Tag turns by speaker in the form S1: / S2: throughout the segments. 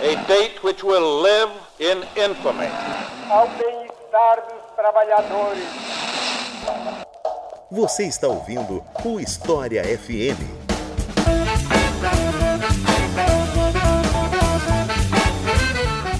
S1: A date which will live in infamy.
S2: Ao bem-estar dos trabalhadores.
S3: Você está ouvindo o História FM.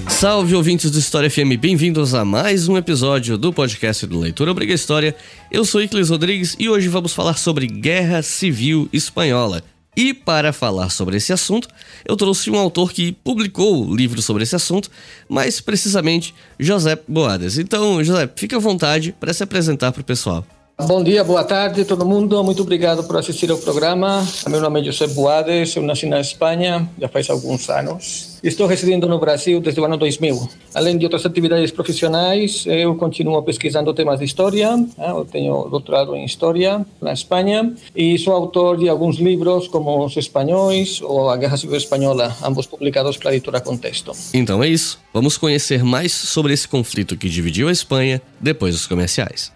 S4: Salve ouvintes do História FM, bem-vindos a mais um episódio do podcast do Leitura Obriga História. Eu sou Iclis Rodrigues e hoje vamos falar sobre Guerra Civil Espanhola. E para falar sobre esse assunto, eu trouxe um autor que publicou livros sobre esse assunto, mais precisamente José Boades. Então, José, fica à vontade para se apresentar para o pessoal.
S5: Bom dia, boa tarde todo mundo. Muito obrigado por assistir ao programa. Meu nome é José Boades, eu nasci na Espanha já faz alguns anos. Estou residindo no Brasil desde o ano 2000. Além de outras atividades profissionais, eu continuo pesquisando temas de história. Eu tenho doutorado em História na Espanha e sou autor de alguns livros como Os Espanhóis ou A Guerra Civil Espanhola, ambos publicados pela editora Contexto.
S4: Então é isso. Vamos conhecer mais sobre esse conflito que dividiu a Espanha depois dos comerciais.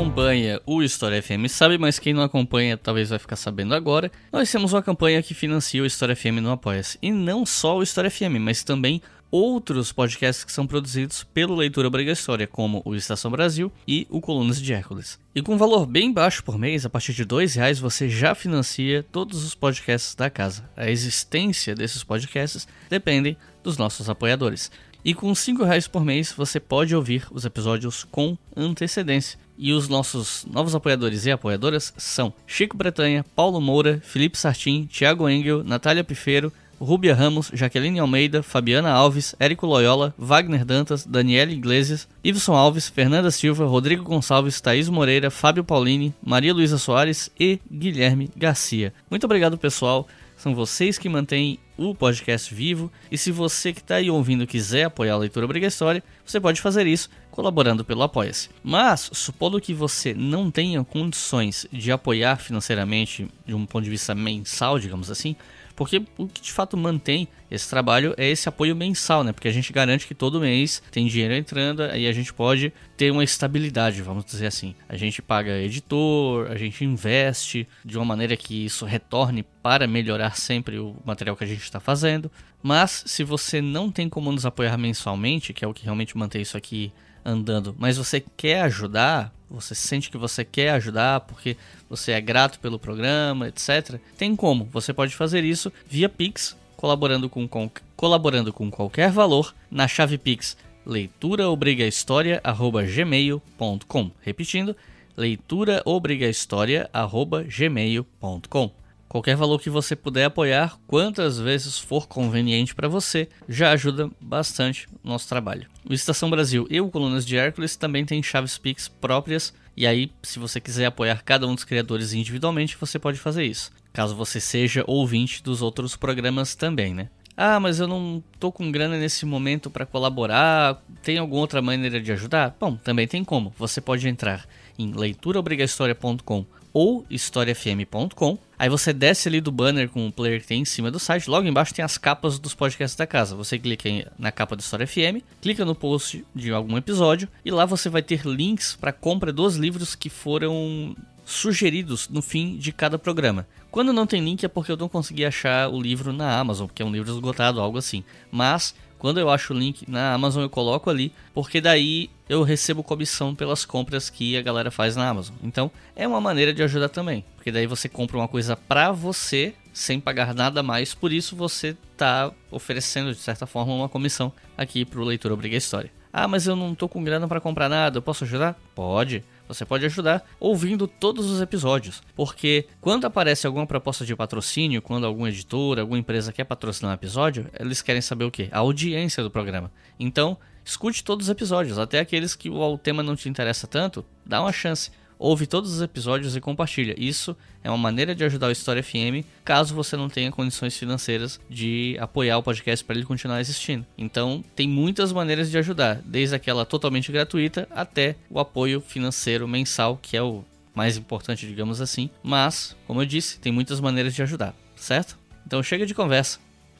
S4: Acompanha o História FM sabe, mas quem não acompanha talvez vai ficar sabendo agora. Nós temos uma campanha que financia o História FM no Apoia-se. E não só o História FM, mas também outros podcasts que são produzidos pelo Leitura Obriga História, como o Estação Brasil e o Colunas de Hércules. E com um valor bem baixo por mês, a partir de R$ reais, você já financia todos os podcasts da casa. A existência desses podcasts depende dos nossos apoiadores. E com R$ reais por mês você pode ouvir os episódios com antecedência. E os nossos novos apoiadores e apoiadoras são Chico Bretanha, Paulo Moura, Felipe Sartin, Thiago Engel, Natália Pifeiro, Rúbia Ramos, Jaqueline Almeida, Fabiana Alves, Érico Loyola, Wagner Dantas, Daniela Iglesias, Iveson Alves, Fernanda Silva, Rodrigo Gonçalves, Thaís Moreira, Fábio Paulini, Maria Luísa Soares e Guilherme Garcia. Muito obrigado, pessoal. São vocês que mantêm o podcast vivo. E se você que está aí ouvindo quiser apoiar a leitura obrigatória, você pode fazer isso colaborando pelo Apoia-se. Mas, supondo que você não tenha condições de apoiar financeiramente de um ponto de vista mensal, digamos assim, porque o que de fato mantém esse trabalho é esse apoio mensal, né? Porque a gente garante que todo mês tem dinheiro entrando e a gente pode ter uma estabilidade, vamos dizer assim. A gente paga editor, a gente investe de uma maneira que isso retorne para melhorar sempre o material que a gente está fazendo. Mas se você não tem como nos apoiar mensalmente, que é o que realmente mantém isso aqui andando, mas você quer ajudar, você sente que você quer ajudar porque você é grato pelo programa, etc. Tem como. Você pode fazer isso via Pix, colaborando com, com colaborando com qualquer valor na chave Pix leituraobrigahistoria@gmail.com. Repetindo, leituraobrigahistoria@gmail.com. Qualquer valor que você puder apoiar, quantas vezes for conveniente para você, já ajuda bastante o nosso trabalho. O Estação Brasil e o Colunas de Hércules também têm chaves Pix próprias, e aí, se você quiser apoiar cada um dos criadores individualmente, você pode fazer isso. Caso você seja ouvinte dos outros programas também, né? Ah, mas eu não tô com grana nesse momento para colaborar. Tem alguma outra maneira de ajudar? Bom, também tem como. Você pode entrar em leituraobrigahistoria.com ou historiafm.com. Aí você desce ali do banner com o player que tem em cima do site. Logo embaixo tem as capas dos podcasts da casa. Você clica na capa do História FM, clica no post de algum episódio e lá você vai ter links para compra dos livros que foram sugeridos no fim de cada programa. Quando não tem link é porque eu não consegui achar o livro na Amazon, porque é um livro esgotado, algo assim. Mas quando eu acho o link na Amazon eu coloco ali, porque daí eu recebo comissão pelas compras que a galera faz na Amazon. Então é uma maneira de ajudar também, porque daí você compra uma coisa pra você sem pagar nada mais, por isso você tá oferecendo de certa forma uma comissão aqui pro leitor Obriga História. Ah, mas eu não tô com grana para comprar nada, eu posso ajudar? Pode. Você pode ajudar ouvindo todos os episódios, porque quando aparece alguma proposta de patrocínio, quando alguma editora, alguma empresa quer patrocinar um episódio, eles querem saber o que? A audiência do programa. Então, escute todos os episódios, até aqueles que o tema não te interessa tanto, dá uma chance ouve todos os episódios e compartilha. Isso é uma maneira de ajudar o História FM, caso você não tenha condições financeiras de apoiar o podcast para ele continuar existindo. Então, tem muitas maneiras de ajudar, desde aquela totalmente gratuita até o apoio financeiro mensal, que é o mais importante, digamos assim. Mas, como eu disse, tem muitas maneiras de ajudar, certo? Então, chega de conversa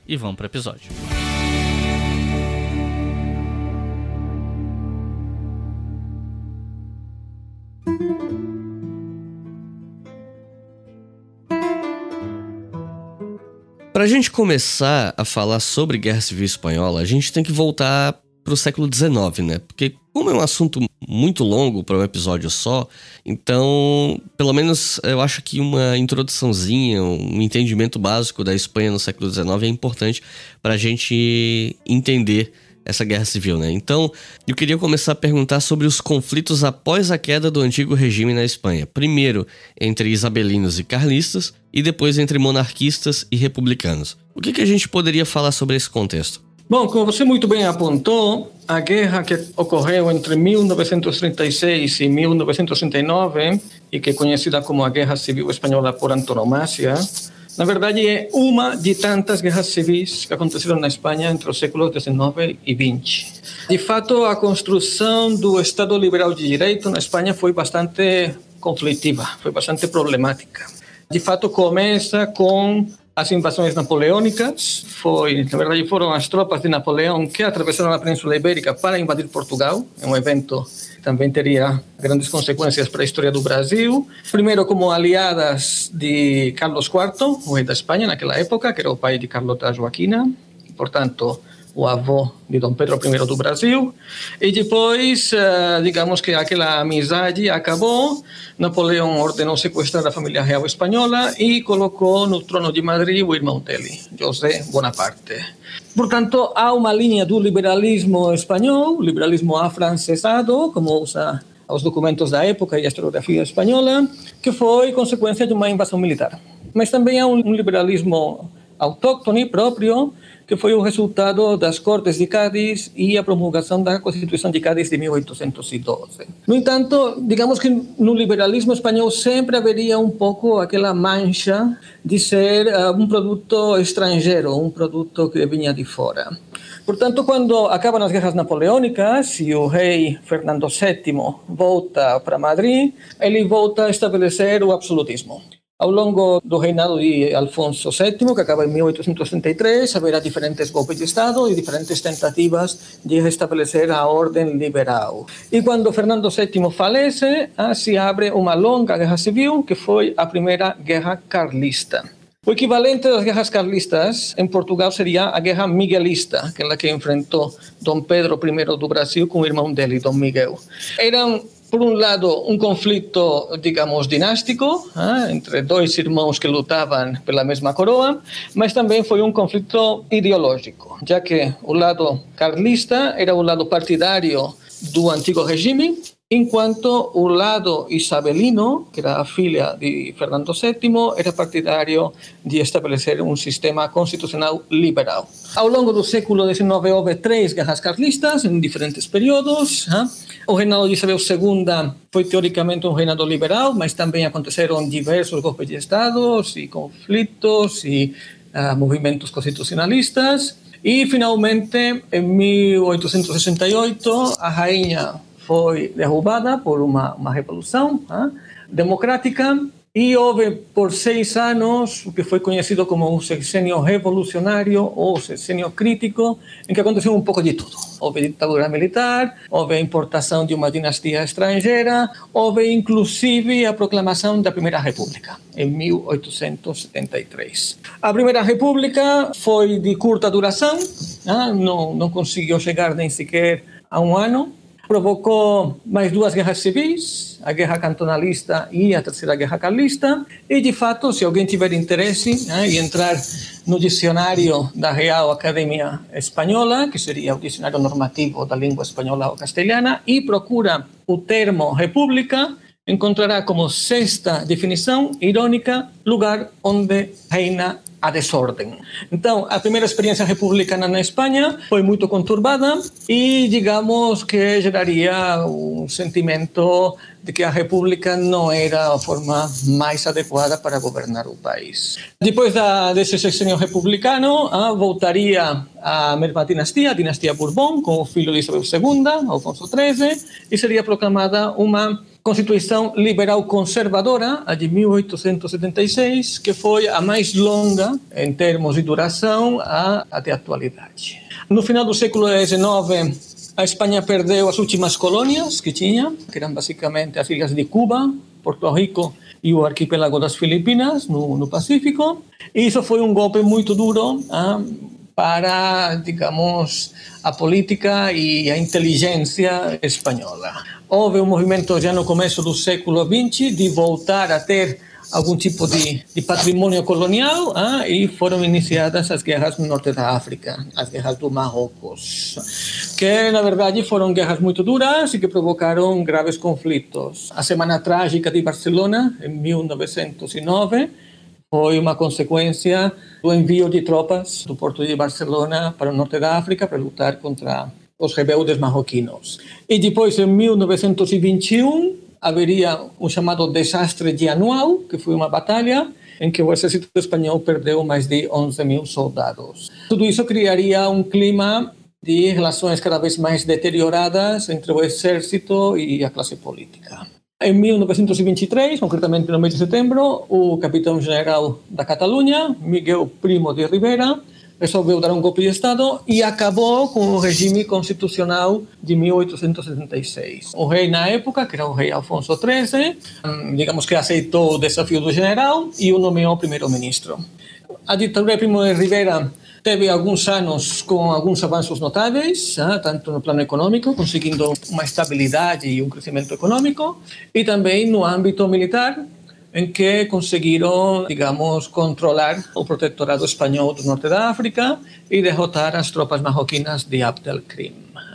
S4: e vamos para o episódio. Para a gente começar a falar sobre Guerra Civil Espanhola, a gente tem que voltar para o século XIX, né? Porque como é um assunto muito longo para um episódio só, então, pelo menos eu acho que uma introduçãozinha, um entendimento básico da Espanha no século XIX é importante para a gente entender essa guerra civil, né? Então, eu queria começar a perguntar sobre os conflitos após a queda do antigo regime na Espanha. Primeiro, entre isabelinos e carlistas, e depois entre monarquistas e republicanos. O que, que a gente poderia falar sobre esse contexto?
S5: Bom, como você muito bem apontou, a guerra que ocorreu entre 1936 e 1939, e que é conhecida como a Guerra Civil Espanhola por antonomasia, na verdade, é uma de tantas guerras civis que aconteceram na Espanha entre os séculos XIX e XX. De fato, a construção do Estado liberal de direito na Espanha foi bastante conflitiva, foi bastante problemática. De fato, começa com as invasões napoleônicas. Foi, na verdade, foram as tropas de Napoleão que atravessaram a Península Ibérica para invadir Portugal. É um evento também teria grandes consequências para a história do Brasil. Primeiro, como aliadas de Carlos IV, o rei da Espanha naquela época, que era o pai de Carlota Joaquina, portanto, o avô de Dom Pedro I do Brasil. E depois, eh, digamos que aquela amizade acabou. Napoleão ordenou sequestrar a família real espanhola e colocou no trono de Madrid o irmão dele, José Bonaparte. Portanto, há uma linha do liberalismo espanhol, liberalismo afrancesado, como usa os documentos da época e a historiografia espanhola, que foi consequência de uma invasão militar. Mas também há um liberalismo autóctone próprio, que foi o resultado das Cortes de Cádiz e a promulgação da Constituição de Cádiz de 1812. No entanto, digamos que no liberalismo espanhol sempre haveria um pouco aquela mancha de ser uh, um produto estrangeiro, um produto que vinha de fora. Portanto, quando acabam as guerras napoleônicas e o rei Fernando VII volta para Madrid, ele volta a estabelecer o absolutismo. Ao longo do reinado de Alfonso VII, que acaba em 1833, haverá diferentes golpes de Estado e diferentes tentativas de restabelecer a ordem liberal. E quando Fernando VII falece, se abre uma longa guerra civil, que foi a primeira guerra carlista. O equivalente das guerras carlistas em Portugal seria a guerra miguelista, aquela que enfrentou Dom Pedro I do Brasil com o irmão dele, Dom Miguel. Eram por um lado, um conflito, digamos, dinástico, eh, entre dois irmãos que lutavam pela mesma coroa, mas também foi um conflito ideológico, já que o lado carlista era o lado partidário do antigo regime enquanto o lado isabelino, que era a filha de Fernando VII, era partidário de estabelecer um sistema constitucional liberal. Ao longo do século XIX houve três guerras carlistas em diferentes períodos. O reinado de Isabel II foi teoricamente um reinado liberal, mas também aconteceram diversos golpes de Estado e conflitos e uh, movimentos constitucionalistas. E, finalmente, em 1868, a rainha foi derrubada por uma, uma revolução ah, democrática e houve por seis anos o que foi conhecido como um sexênio revolucionário ou sexênio crítico, em que aconteceu um pouco de tudo. Houve ditadura militar, houve a importação de uma dinastia estrangeira, houve inclusive a proclamação da Primeira República, em 1873. A Primeira República foi de curta duração, ah, não, não conseguiu chegar nem sequer a um ano, provocou mais duas guerras civis, a guerra cantonalista e a terceira guerra carlista. E, de fato, se alguém tiver interesse né, em entrar no dicionário da Real Academia Espanhola, que seria o dicionário normativo da língua espanhola ou castelhana, e procura o termo república, encontrará como sexta definição irônica lugar onde reina a desordem. Então, a primeira experiência republicana na Espanha foi muito conturbada e, digamos, que geraria um sentimento de que a república não era a forma mais adequada para governar o país. Depois da, desse sexenio republicano, ah, voltaria a mesma dinastia, a dinastia Bourbon, com o filho de Isabel II, Alfonso XIII, e seria proclamada uma Constituição Liberal Conservadora, a de 1876, que foi a mais longa em termos de duração até a atualidade. No final do século XIX, a Espanha perdeu as últimas colônias que tinha, que eram basicamente as ilhas de Cuba, Porto Rico e o arquipélago das Filipinas, no, no Pacífico. E isso foi um golpe muito duro ah, para, digamos, a política e a inteligência espanhola. Houve um movimento já no começo do século XX de voltar a ter algum tipo de, de patrimônio colonial ah, e foram iniciadas as guerras no norte da África, as guerras do Marrocos, que na verdade foram guerras muito duras e que provocaram graves conflitos. A Semana Trágica de Barcelona, em 1909, foi uma consequência do envio de tropas do porto de Barcelona para o norte da África para lutar contra os rebeldes marroquinos. E depois, em 1921, haveria um chamado desastre de Anual, que foi uma batalha em que o exército espanhol perdeu mais de 11 mil soldados. Tudo isso criaria um clima de relações cada vez mais deterioradas entre o exército e a classe política. Em 1923, concretamente no mês de setembro, o capitão-general da Catalunha, Miguel Primo de Rivera, resolveu dar um golpe de Estado e acabou com o regime constitucional de 1876. O rei na época, que era o rei Alfonso XIII, digamos que aceitou o desafio do general e o nomeou primeiro-ministro. A ditadura de Primo de Rivera teve alguns anos com alguns avanços notáveis, ah, tanto no plano econômico, conseguindo uma estabilidade e um crescimento econômico, e também no âmbito militar, em que conseguiram, digamos, controlar o protetorado espanhol do norte da África e derrotar as tropas marroquinas de Abdelkrim.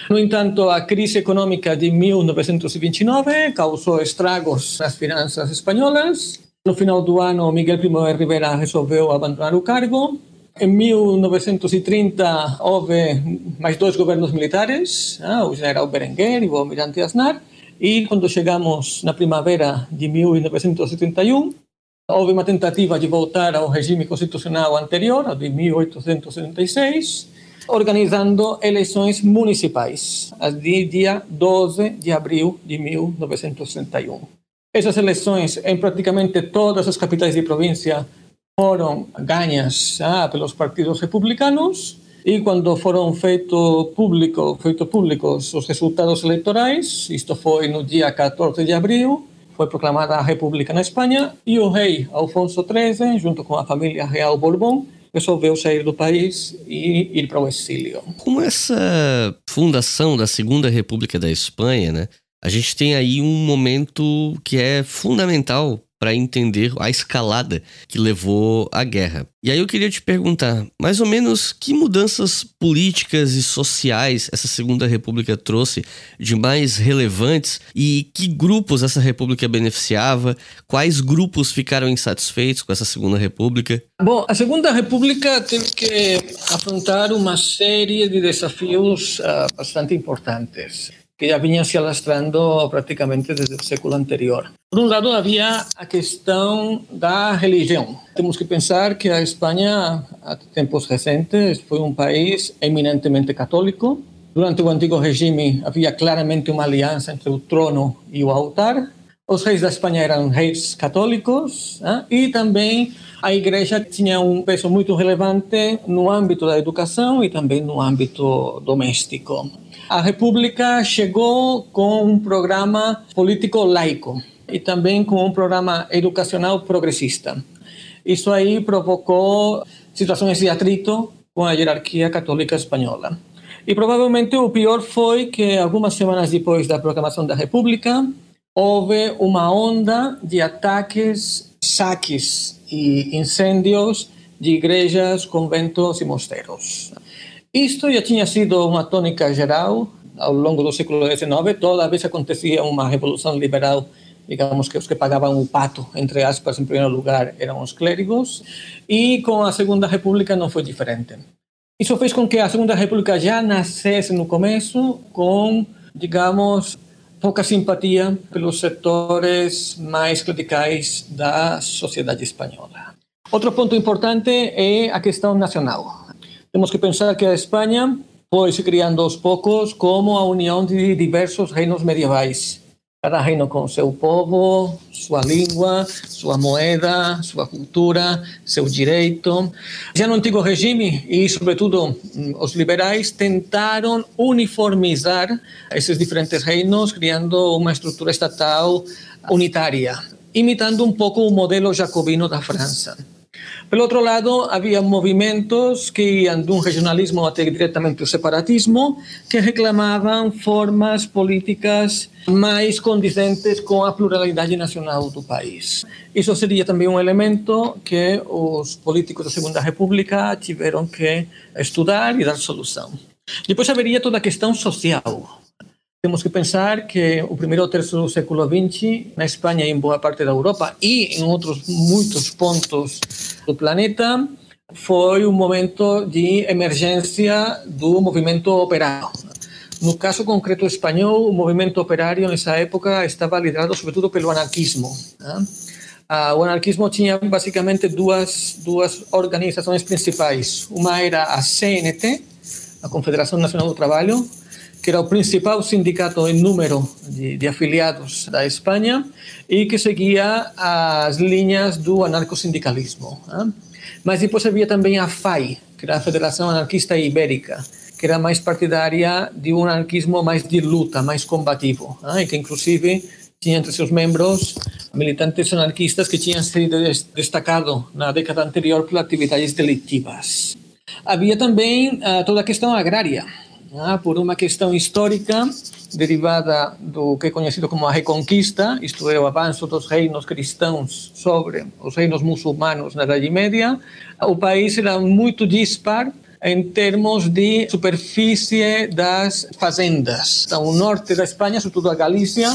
S5: No entanto, a crise econômica de 1929 causou estragos nas finanças espanholas. No final do ano, Miguel Primo de Rivera resolveu abandonar o cargo. Em 1930 houve mais dois governos militares, ah, o general Berenguer e o almirante Aznar, e quando chegamos na primavera de 1971, houve uma tentativa de voltar ao regime constitucional anterior, de 1876, organizando eleições municipais, de dia 12 de abril de 1961. Essas eleições, em praticamente todas as capitais de província, foram ganhas ah, pelos partidos republicanos e quando foram feito público, feito públicos os resultados eleitorais, isto foi no dia 14 de abril, foi proclamada a República na Espanha e o rei Alfonso XIII, junto com a família real Bourbon, resolveu sair do país e ir para o exílio.
S4: Com essa fundação da Segunda República da Espanha, né, a gente tem aí um momento que é fundamental para entender a escalada que levou à guerra. E aí eu queria te perguntar, mais ou menos que mudanças políticas e sociais essa Segunda República trouxe de mais relevantes e que grupos essa república beneficiava? Quais grupos ficaram insatisfeitos com essa Segunda República?
S5: Bom, a Segunda República teve que afrontar uma série de desafios uh, bastante importantes que já vinha se alastrando praticamente desde o século anterior. Por um lado, havia a questão da religião. Temos que pensar que a Espanha, há tempos recentes, foi um país eminentemente católico. Durante o antigo regime, havia claramente uma aliança entre o trono e o altar. Os reis da Espanha eram reis católicos e também a igreja tinha um peso muito relevante no âmbito da educação e também no âmbito doméstico. A República chegou com um programa político laico e também com um programa educacional progressista. Isso aí provocou situações de atrito com a hierarquia católica espanhola. E provavelmente o pior foi que algumas semanas depois da proclamação da República, houve uma onda de ataques, saques e incêndios de igrejas, conventos e mosteiros. Isto já tinha sido uma tônica geral ao longo do século XIX. Toda vez acontecia uma revolução liberal, digamos que os que pagavam o pato, entre aspas, em primeiro lugar, eram os clérigos. E com a Segunda República não foi diferente. Isso fez com que a Segunda República já nascesse no começo com, digamos, pouca simpatia pelos setores mais clericais da sociedade espanhola. Outro ponto importante é a questão nacional. Temos que pensar que a Espanha foi se criando aos poucos como a união de diversos reinos medievais. cada reino com seu povo, sua língua, sua moeda, sua cultura, seu direito. Já no antigo regime, e sobretudo os liberais, tentaram uniformizar esses diferentes reinos, criando uma estrutura estatal unitária, imitando um pouco o modelo jacobino da França. Por otro lado, había movimientos que iban de un regionalismo hasta directamente el separatismo, que reclamaban formas políticas más condicentes con la pluralidad nacional del país. Eso sería también un elemento que los políticos de Segunda República tuvieron que estudiar y dar solución. Después habría toda la cuestión social. Temos que pensar que o primeiro terço do século XX, na Espanha e em boa parte da Europa e em outros muitos pontos do planeta, foi um momento de emergência do movimento operário. No caso concreto espanhol, o movimento operário nessa época estava liderado sobretudo pelo anarquismo. Né? o anarquismo tinha basicamente duas, duas organizações principais. Uma era a CNT, a Confederação Nacional do Trabalho, que era o principal sindicato em número de, de afiliados da Espanha e que seguia as linhas do anarcosindicalismo. Né? Mas depois havia também a FAI, que era a Federação Anarquista Ibérica, que era mais partidária de um anarquismo mais de luta, mais combativo, né? e que inclusive tinha entre seus membros militantes anarquistas que tinham sido destacado na década anterior por atividades delitivas. Havia também uh, toda a questão agrária, ah, por uma questão histórica derivada do que é conhecido como a Reconquista, isto é, o avanço dos reinos cristãos sobre os reinos muçulmanos na Idade Média, o país era muito dispar em termos de superfície das fazendas. Então, o norte da Espanha, sobretudo a Galícia,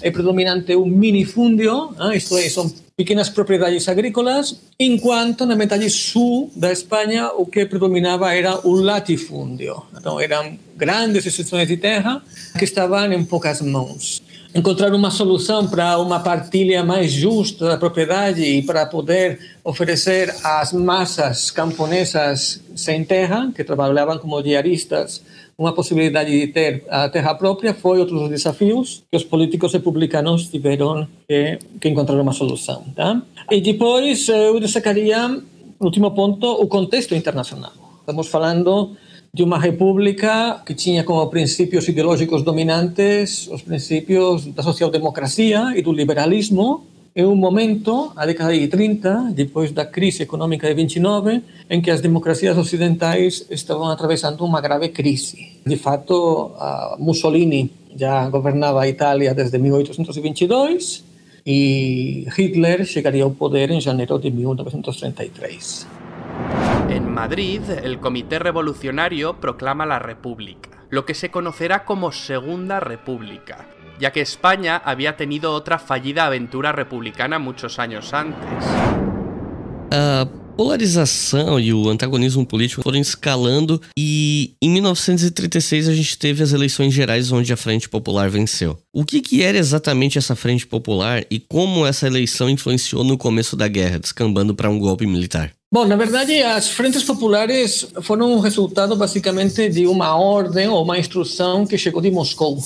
S5: é predominante o minifúndio, isto é, são pequenas propriedades agrícolas, enquanto na metade sul da Espanha o que predominava era o latifúndio. Então, eram grandes extensões de terra que estavam em poucas mãos encontrar uma solução para uma partilha mais justa da propriedade e para poder oferecer às massas camponesas sem terra, que trabalhavam como diaristas, uma possibilidade de ter a terra própria, foi outro dos desafios que os políticos republicanos tiveram que, que encontrar uma solução. Tá? E depois eu destacaria, último ponto, o contexto internacional. Estamos falando de uma república que tinha como princípios ideológicos dominantes os princípios da social-democracia e do liberalismo, em um momento, a década de 30, depois da crise econômica de 29, em que as democracias ocidentais estavam atravessando uma grave crise. De fato, Mussolini já governava a desde 1822 e Hitler chegaria ao poder em janeiro de 1933.
S6: En Madrid, el Comité Revolucionario proclama la República, lo que se conocerá como Segunda República, ya que España había tenido otra fallida aventura republicana muchos años antes.
S4: A polarização e o antagonismo político foram escalando e em 1936 a gente teve as eleições gerais onde a Frente Popular venceu. O que, que era exatamente essa Frente Popular e como essa eleição influenciou no começo da guerra, descambando para um golpe militar?
S5: Bom, na verdade, as frentes populares foram um resultado basicamente de uma ordem ou uma instrução que chegou de Moscou.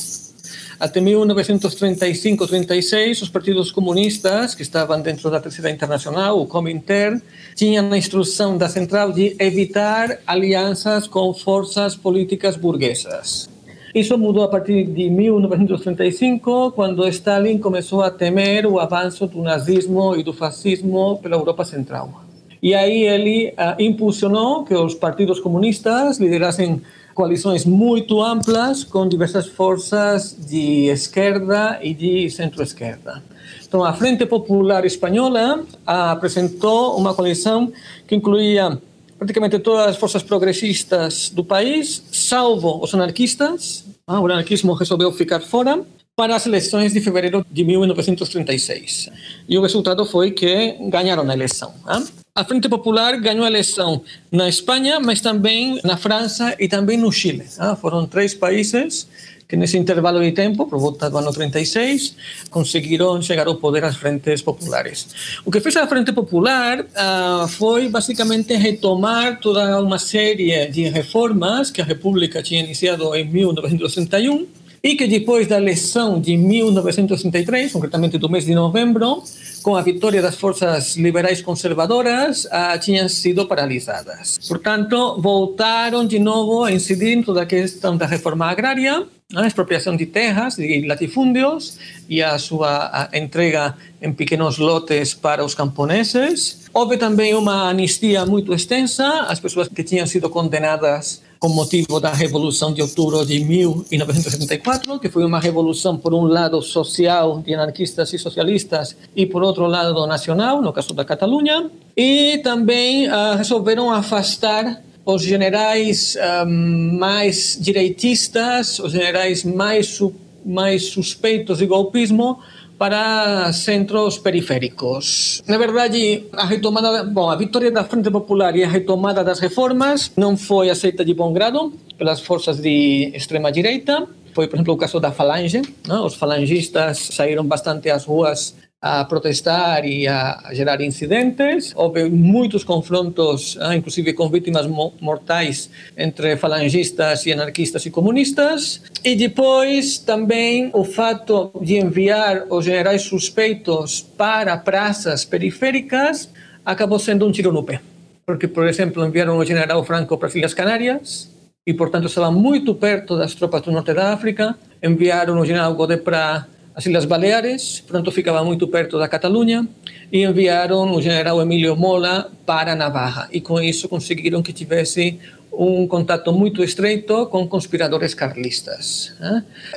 S5: Até 1935-36, os partidos comunistas, que estavam dentro da Terceira Internacional, o Comintern, tinham a instrução da central de evitar alianças com forças políticas burguesas. Isso mudou a partir de 1935, quando Stalin começou a temer o avanço do nazismo e do fascismo pela Europa Central. E aí ele uh, impulsionou que os partidos comunistas liderassem coalições muito amplas com diversas forças de esquerda e de centro-esquerda. Então, a Frente Popular Espanhola apresentou uma coalição que incluía praticamente todas as forças progressistas do país, salvo os anarquistas. Ah, o anarquismo resolveu ficar fora para as eleições de fevereiro de 1936. E o resultado foi que ganharam a eleição. Ah? a Frente Popular ganhou a eleição na Espanha, mas também na França e também no Chile. Ah, foram três países que nesse intervalo de tempo, por volta do ano 36, conseguiram chegar ao poder as frentes populares. O que fez a Frente Popular ah, foi basicamente retomar toda uma série de reformas que a República tinha iniciado em 1961 e que depois da eleição de 1963, concretamente do mês de novembro, com a vitória das forças liberais conservadoras, ah, tinham sido paralisadas. Portanto, voltaram de novo a incidir em toda a questão da reforma agrária, a expropriação de terras e latifúndios e a sua entrega em pequenos lotes para os camponeses. Houve também uma anistia muito extensa às pessoas que tinham sido condenadas com motivo da Revolução de Outubro de 1974, que foi uma revolução, por um lado, social, de anarquistas e socialistas, e por outro lado, nacional, no caso da Catalunha. E também uh, resolveram afastar os generais um, mais direitistas, os generais mais, mais suspeitos de golpismo, para centros periféricos. Na verdade, a retomada, bom, a vitória da Frente Popular e a retomada das reformas não foi aceita de bom grado pelas forças de extrema direita. Foi, por exemplo, o caso da Falange. Não? Os falangistas saíram bastante às ruas a protestar e a gerar incidentes. Houve muitos confrontos, ah, inclusive com vítimas mortais entre falangistas e anarquistas e comunistas. E depois também o fato de enviar os generais suspeitos para praças periféricas acabou sendo um tiro no pé. Porque, por exemplo, enviaram o general Franco para as Ilhas Canárias, e portanto estava muito perto das tropas do norte da África. Enviaram o general Godet para as Ilhas Baleares, portanto ficava muito perto da Catalunha, e enviaram o general Emílio Mola para Navarra. E com isso conseguiram que tivesse um contato muito estreito com conspiradores carlistas.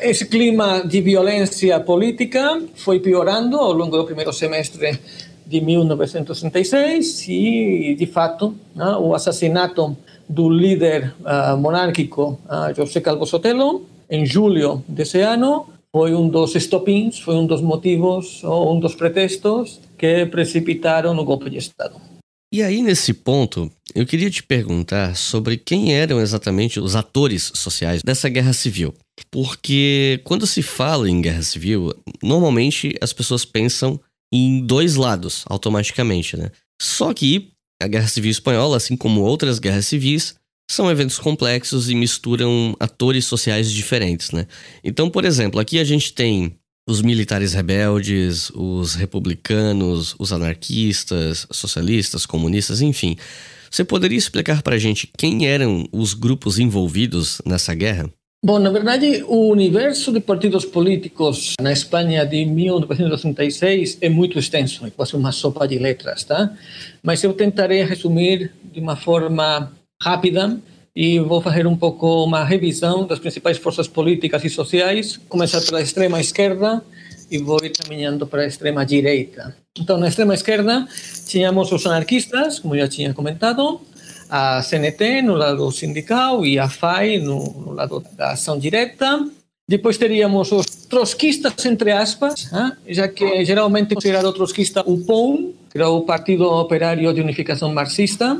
S5: Esse clima de violência política foi piorando ao longo do primeiro semestre de 1966 e, de fato, o assassinato do líder uh, monárquico José Calvo Sotelo, em julho desse ano, foi um dos estopins, foi um dos motivos ou um dos pretextos que precipitaram o golpe de Estado.
S4: E aí, nesse ponto, eu queria te perguntar sobre quem eram exatamente os atores sociais dessa guerra civil. Porque quando se fala em guerra civil, normalmente as pessoas pensam em dois lados automaticamente, né? Só que a Guerra Civil Espanhola, assim como outras guerras civis, são eventos complexos e misturam atores sociais diferentes, né? Então, por exemplo, aqui a gente tem os militares rebeldes, os republicanos, os anarquistas, socialistas, comunistas, enfim. Você poderia explicar para a gente quem eram os grupos envolvidos nessa guerra?
S5: Bom, na verdade, o universo de partidos políticos na Espanha de 1936 é muito extenso, é quase uma sopa de letras, tá? Mas eu tentarei resumir de uma forma rápida e vou fazer um pouco uma revisão das principais forças políticas e sociais, começar pela extrema esquerda e vou ir caminhando para a extrema direita. Então, na extrema esquerda, tínhamos os anarquistas, como já tinha comentado, a CNT no lado sindical e a FAI no, no lado da ação direta. Depois teríamos os trotskistas, entre aspas, já que geralmente considerado trotskista o POM, que era o Partido Operário de Unificação Marxista,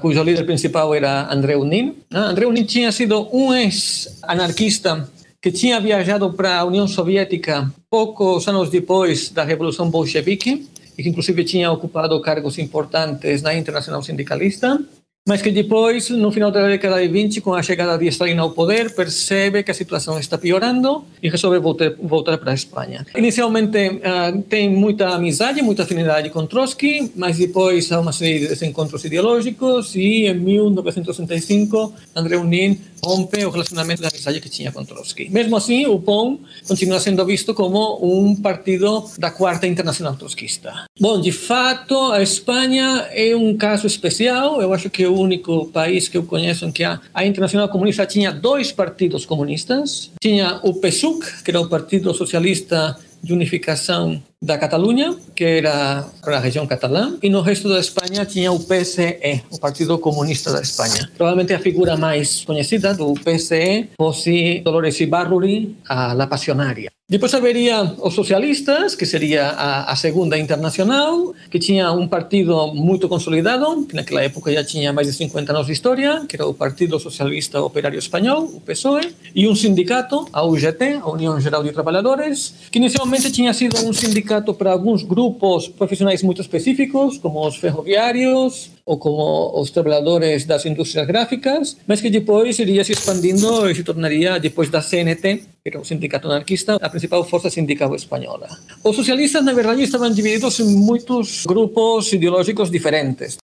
S5: cujo líder principal era André Unin. Uh, André Unin tinha sido um ex-anarquista que tinha viajado para a União Soviética poucos anos depois da Revolução Bolchevique e que inclusive tinha ocupado cargos importantes na Internacional Sindicalista mas que depois, no final da década de 20, com a chegada de Stalin ao poder, percebe que a situação está piorando e resolve voltar, voltar para a Espanha. Inicialmente uh, tem muita amizade, muita afinidade com Trotsky, mas depois há uma série de desencontros ideológicos e em 1965 André Unin rompe o relacionamento de amizade que tinha com Trotsky. Mesmo assim, o POM continua sendo visto como um partido da quarta internacional trotskista. Bom, de fato, a Espanha é um caso especial. Eu acho que é único país que eu conheço em que a, a Internacional Comunista tinha dois partidos comunistas. Tinha o PSUC, que era o Partido Socialista de Unificação da Catalunha, que era para a região catalã, e no resto da Espanha tinha o PSE, o Partido Comunista da Espanha. Provavelmente a figura mais conhecida do PSE fosse Dolores Ibarruri, a La Passionaria. Depois haveria os socialistas, que seria a, a, segunda internacional, que tinha um partido muito consolidado, que naquela época já tinha mais de 50 anos de história, que era o Partido Socialista Operário Espanhol, o PSOE, e um sindicato, a UGT, a União Geral de Trabalhadores, que inicialmente tinha sido um sindicato para alguns grupos profissionais muito específicos, como os ferroviários ou como os trabalhadores das indústrias gráficas, mas que depois iria se expandindo e se tornaria, depois da CNT, que era o sindicato anarquista, a principal força sindical espanhola. Os socialistas, na verdade, estavam divididos em muitos grupos ideológicos diferentes.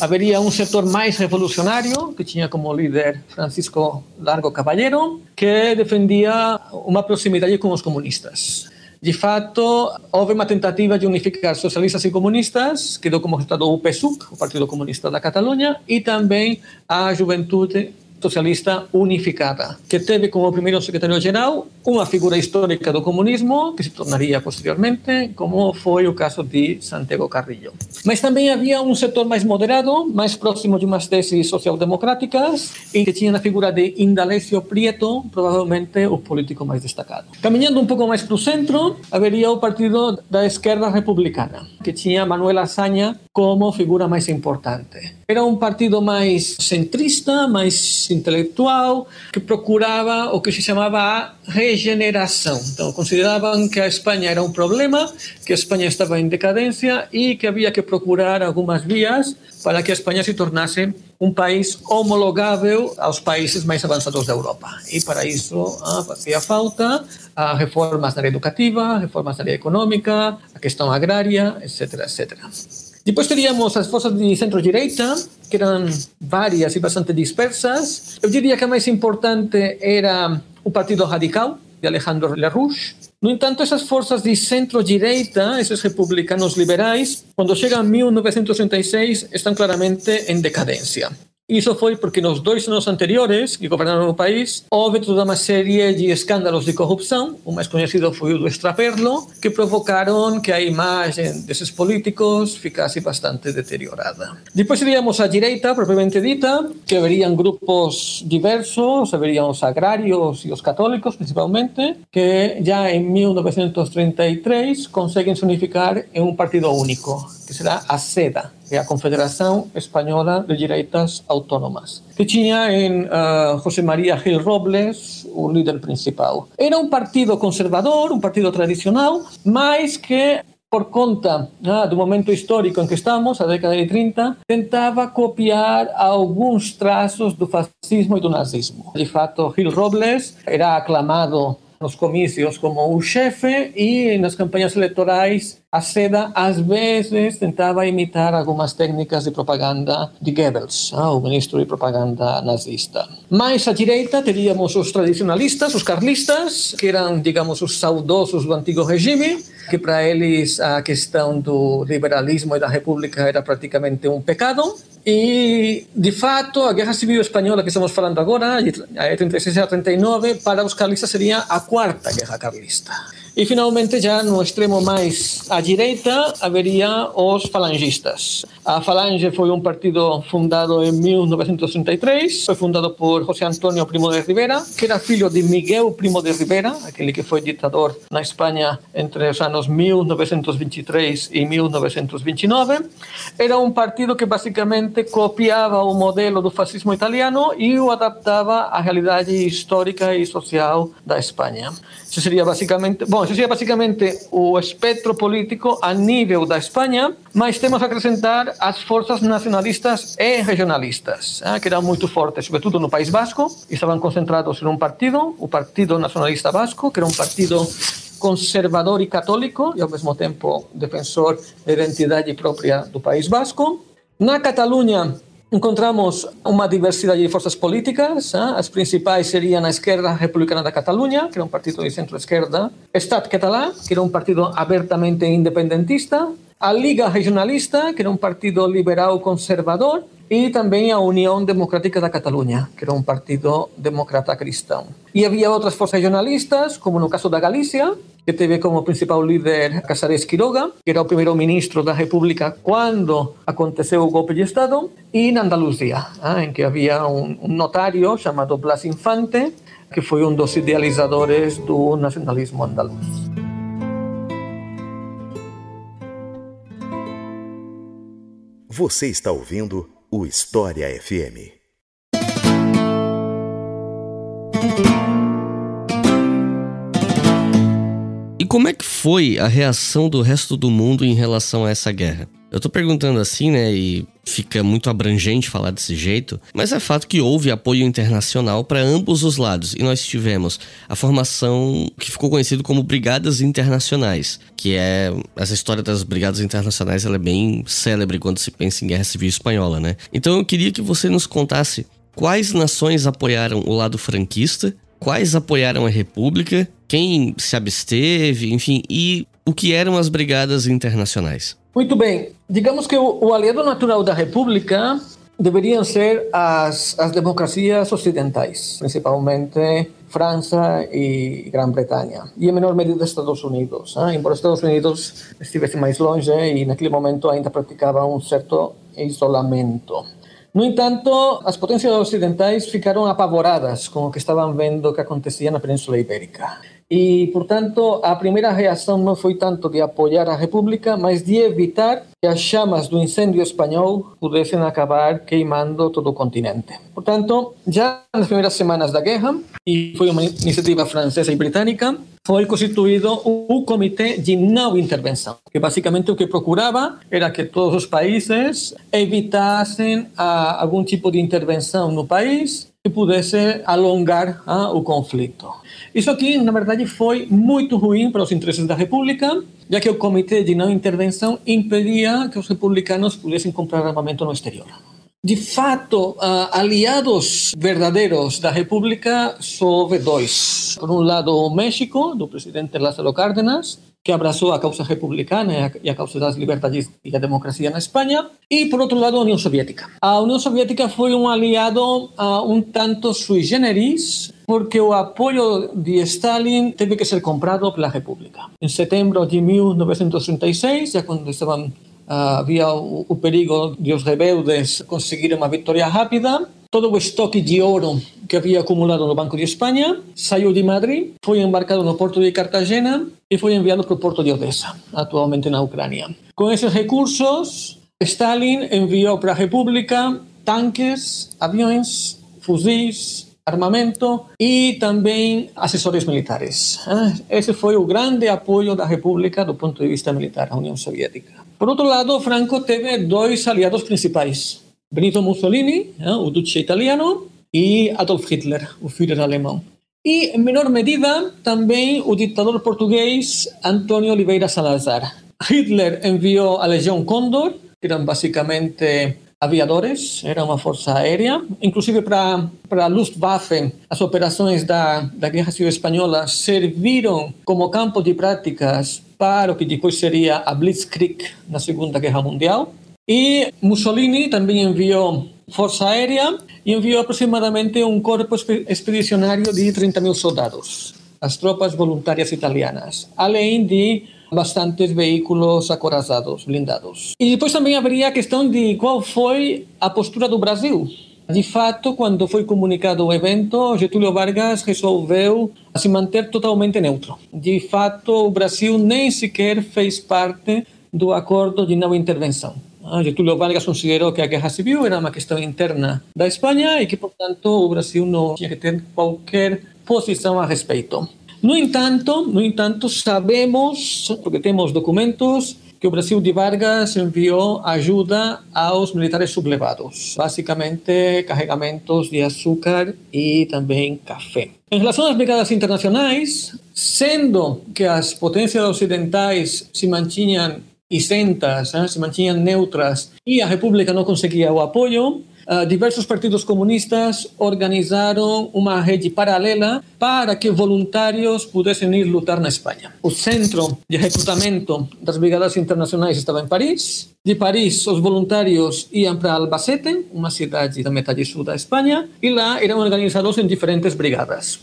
S5: Haveria um setor mais revolucionário, que tinha como líder Francisco Largo Caballero, que defendia uma proximidade com os comunistas. De fato, houve uma tentativa de unificar socialistas e comunistas, que deu como resultado o PSUC, o Partido Comunista da Catalunha, e também a Juventude socialista unificada, que teve como primeiro secretário-geral uma figura histórica do comunismo, que se tornaria posteriormente, como foi o caso de Santiago Carrillo. Mas também havia um setor mais moderado, mais próximo de umas teses social-democráticas, e que tinha a figura de Indalecio Prieto, provavelmente o político mais destacado. Caminhando um pouco mais para o centro, haveria o Partido da Esquerda Republicana, que tinha Manuel Azaña como figura mais importante. Era um partido mais centrista, mais intelectual, que procurava o que se chamava a regeneração. Então, consideravam que a Espanha era um problema, que a Espanha estava em decadência e que havia que procurar algumas vias para que a Espanha se tornasse um país homologável aos países mais avançados da Europa. E para isso ah, fazia falta ah, reformas na área educativa, reformas na área econômica, a questão agrária, etc, etc. Depois teríamos as forças de centro-direita, que eram várias e bastante dispersas. Eu diria que a mais importante era o Partido Radical, de Alejandro Lerrouche. No entanto, essas forças de centro-direita, esses republicanos liberais, quando chegam a 1936, estão claramente em decadência. Isso foi porque nos dois anos anteriores que governaram o país houve toda uma série de escândalos de corrupção, o mais conhecido foi o do Extraperlo, que provocaram que a imagem desses políticos ficasse bastante deteriorada. Depois teríamos a direita, propriamente dita, que haveriam grupos diversos, haveriam os agrários e os católicos, principalmente, que já em 1933 conseguem se unificar em um partido único, que será a SEDA, é a Confederação Espanhola de Direitas Autónomas, que tinha em uh, José María Gil Robles o líder principal. Era um partido conservador, um partido tradicional, mas que por conta ah, do momento histórico em que estamos, a década de 30, tentava copiar alguns traços do fascismo e do nazismo. De fato, Gil Robles era aclamado nos comícios como o chefe e nas campanhas eleitorais a seda às vezes tentava imitar algumas técnicas de propaganda de Goebbels, o ministro de propaganda nazista. Mais à direita teríamos os tradicionalistas, os carlistas, que eram, digamos, os saudosos do antigo regime, que para eles a questão do liberalismo e da república era praticamente um pecado. E, de fato, a Guerra Civil Espanhola que estamos falando agora, de 36 a 39, para os carlistas seria a quarta Guerra Carlista. E, finalmente, já no extremo mais à direita, haveria os falangistas. A Falange foi um partido fundado em 1933, foi fundado por José Antonio Primo de Rivera, que era filho de Miguel Primo de Rivera, aquele que foi ditador na Espanha entre os anos 1923 e 1929. Era um partido que basicamente copiava o modelo do fascismo italiano e o adaptava à realidade histórica e social da Espanha. Isso seria basicamente, bom, isso seria basicamente o espectro político a nível da Espanha, mas temos a acrescentar as forças nacionalistas e regionalistas, eh, que eram muito fortes, sobretudo no País Basco, estavam concentrados em um partido, o Partido Nacionalista Vasco, que era um partido conservador e católico, e ao mesmo tempo defensor da identidade própria do País Basco. Na Catalunha, Encontramos uma diversidade de forças políticas. Eh? As principais seriam a Esquerda Republicana da Catalunha, que era um partido de centro-esquerda, Estat Català, que era um partido abertamente independentista, a Liga Regionalista, que era um partido liberal conservador, e também a União Democrática da Catalunha, que era um partido democrata cristão. E havia outras forças regionalistas, como no caso da Galícia, que teve como principal líder Casares Quiroga, que era o primeiro ministro da República quando aconteceu o golpe de Estado, e na Andaluzia, em que havia um notário chamado Blas Infante, que foi um dos idealizadores do nacionalismo andaluz.
S3: Você está ouvindo o História FM.
S7: como é que foi a reação do resto do mundo em relação a essa guerra? Eu tô perguntando assim, né, e fica muito abrangente falar desse jeito, mas é fato que houve apoio internacional para ambos os lados e nós tivemos a formação que ficou conhecido como Brigadas Internacionais, que é essa história das Brigadas Internacionais, ela é bem célebre quando se pensa em Guerra Civil Espanhola, né? Então eu queria que você nos contasse quais nações apoiaram o lado franquista, quais apoiaram a República, quem se absteve, enfim, e o que eram as Brigadas Internacionais.
S5: Muito bem. Digamos que o, o aliado natural da República deveriam ser as, as democracias ocidentais, principalmente França e Grã-Bretanha, e em menor medida Estados Unidos. Eh? Embora Estados Unidos estivesse mais longe e naquele momento ainda praticava um certo isolamento. No entanto, as potências ocidentais ficaram apavoradas com o que estavam vendo que acontecia na Península Ibérica. E, portanto, a primeira reação não foi tanto de apoiar a República, mas de evitar que as chamas do incêndio espanhol pudessem acabar queimando todo o continente. Portanto, já nas primeiras semanas da guerra, e foi uma iniciativa francesa e britânica, foi constituído o Comitê de Não Intervenção, que basicamente o que procurava era que todos os países evitassem ah, algum tipo de intervenção no país pudesse alongar ah, o conflito. Isso aqui, na verdade, foi muito ruim para os interesses da República, já que o Comitê de Não Intervenção impedia que os republicanos pudessem comprar armamento no exterior. De fato, uh, aliados verdadeiros da República só houve dois. Por um lado, o México, do presidente Lázaro Cárdenas, que abraçou a causa republicana e a causa das liberdades e a democracia na Espanha, e por outro lado a União Soviética. A União Soviética foi um aliado uh, tanto sui generis, porque o apoio de Stalin teve que ser comprado pela República. Em setembro de 1936, já quando estavam Uh, havia o, o, perigo de os rebeldes conseguirem uma vitória rápida. Todo o estoque de ouro que havia acumulado no Banco de Espanha saiu de Madrid, foi embarcado no porto de Cartagena e foi enviado para o porto de Odessa, atualmente na Ucrânia. Com esses recursos, Stalin enviou para a República tanques, aviões, fuzis, armamento e também assessores militares. Esse foi o grande apoio da República do ponto de vista militar à União Soviética. Por outro lado, Franco teve dois aliados principais: Benito Mussolini, o duce italiano, e Adolf Hitler, o Führer alemão. E, em menor medida, também o ditador português Antônio Oliveira Salazar. Hitler enviou a Legião Condor, que eram basicamente aviadores, era uma força aérea, inclusive para a Luftwaffe, as operações da, da Guerra Civil Espanhola serviram como campo de práticas para o que depois seria a Blitzkrieg na Segunda Guerra Mundial. E Mussolini também enviou força aérea e enviou aproximadamente um corpo expedicionário de 30 mil soldados, as tropas voluntárias italianas, além de bastantes veículos acorazados, blindados. E depois também haveria a questão de qual foi a postura do Brasil. De fato, quando foi comunicado o evento, Getúlio Vargas resolveu se manter totalmente neutro. De fato, o Brasil nem sequer fez parte do acordo de não intervenção. Ah, Getúlio Vargas considerou que a guerra civil era uma questão interna da Espanha e que, portanto, o Brasil não tinha que ter qualquer posição a respeito. No entanto, no entanto, sabemos, porque temos documentos, que o Brasil de Vargas enviou ajuda aos militares sublevados, basicamente carregamentos de açúcar e também café. Em relação às brigadas internacionais, sendo que as potências ocidentais se mantinham isentas, eh, se mantinham neutras e a República não conseguia o apoio, Uh, diversos partidos comunistas organizaram uma rede paralela para que voluntários pudessem ir lutar na Espanha. O centro de recrutamento das brigadas internacionais estava em Paris. De Paris, os voluntários iam para Albacete, uma cidade da metade sul da Espanha, e lá eram organizados em diferentes brigadas.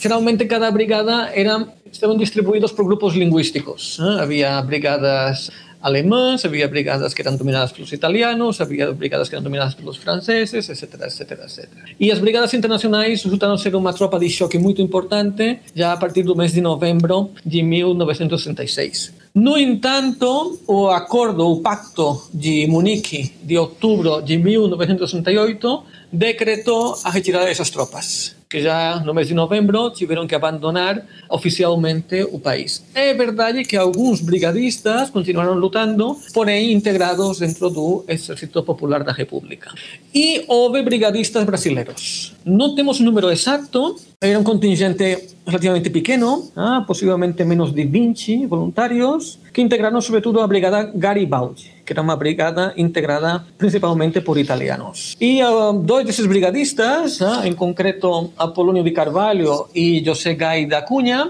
S5: Geralmente cada brigada era, estavam distribuídos por grupos linguísticos. ¿eh? Havia brigadas alemãs, havia brigadas que eram dominadas pelos italianos, havia brigadas que eram dominadas pelos franceses, etc, etc, etc. E as brigadas internacionais resultaram ser uma tropa de choque muito importante já a partir do mês de novembro de 1966. No entanto, o acordo, o pacto de Munique de outubro de 1968 decretou a retirada dessas tropas. Que já no mês de novembro tiveram que abandonar oficialmente o país. É verdade que alguns brigadistas continuaram lutando, porém integrados dentro do Exército Popular da República. E houve brigadistas brasileiros. Não temos o número exato, era um contingente relativamente pequeno, ah, possivelmente menos de 20 voluntários, que integraram sobretudo a Brigada Garibaldi, que era uma brigada integrada principalmente por italianos. E uh, dois desses brigadistas, ah, em concreto Apolônio de Carvalho e José Gai da Cunha,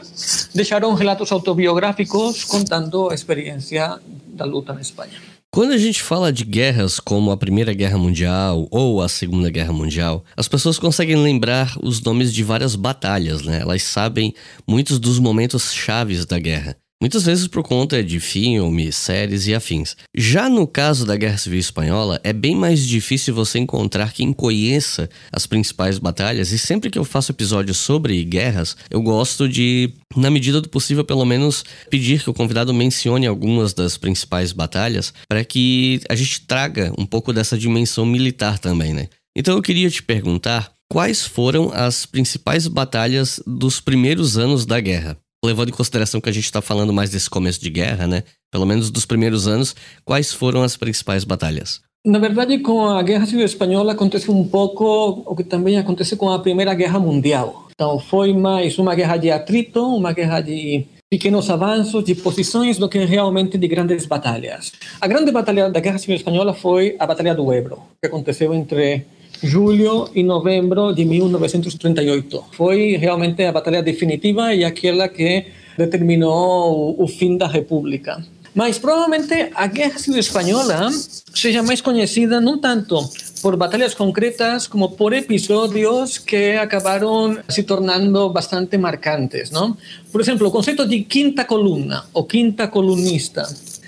S5: deixaram relatos autobiográficos contando a experiência da luta na Espanha.
S7: Quando a gente fala de guerras como a Primeira Guerra Mundial ou a Segunda Guerra Mundial, as pessoas conseguem lembrar os nomes de várias batalhas, né? Elas sabem muitos dos momentos chaves da guerra. Muitas vezes por conta de filmes, séries e afins. Já no caso da Guerra Civil Espanhola, é bem mais difícil você encontrar quem conheça as principais batalhas, e sempre que eu faço episódios sobre guerras, eu gosto de, na medida do possível, pelo menos, pedir que o convidado mencione algumas das principais batalhas, para que a gente traga um pouco dessa dimensão militar também, né? Então eu queria te perguntar quais foram as principais batalhas dos primeiros anos da guerra levando em consideração que a gente está falando mais desse começo de guerra, né? Pelo menos dos primeiros anos, quais foram as principais batalhas?
S5: Na verdade, com a Guerra Civil Espanhola acontece um pouco o que também acontece com a Primeira Guerra Mundial. Então, foi mais uma guerra de atrito, uma guerra de pequenos avanços, de posições, do que realmente de grandes batalhas. A grande batalha da Guerra Civil Espanhola foi a Batalha do Ebro, que aconteceu entre julho e novembro de 1938. Foi realmente a batalha definitiva e aquela que determinou o fim da República. Mas provavelmente a Guerra Civil Espanhola seja mais conhecida não tanto por batalhas concretas como por episódios que acabaram se tornando bastante marcantes, não? Por exemplo, o conceito de quinta coluna ou quinta colunista,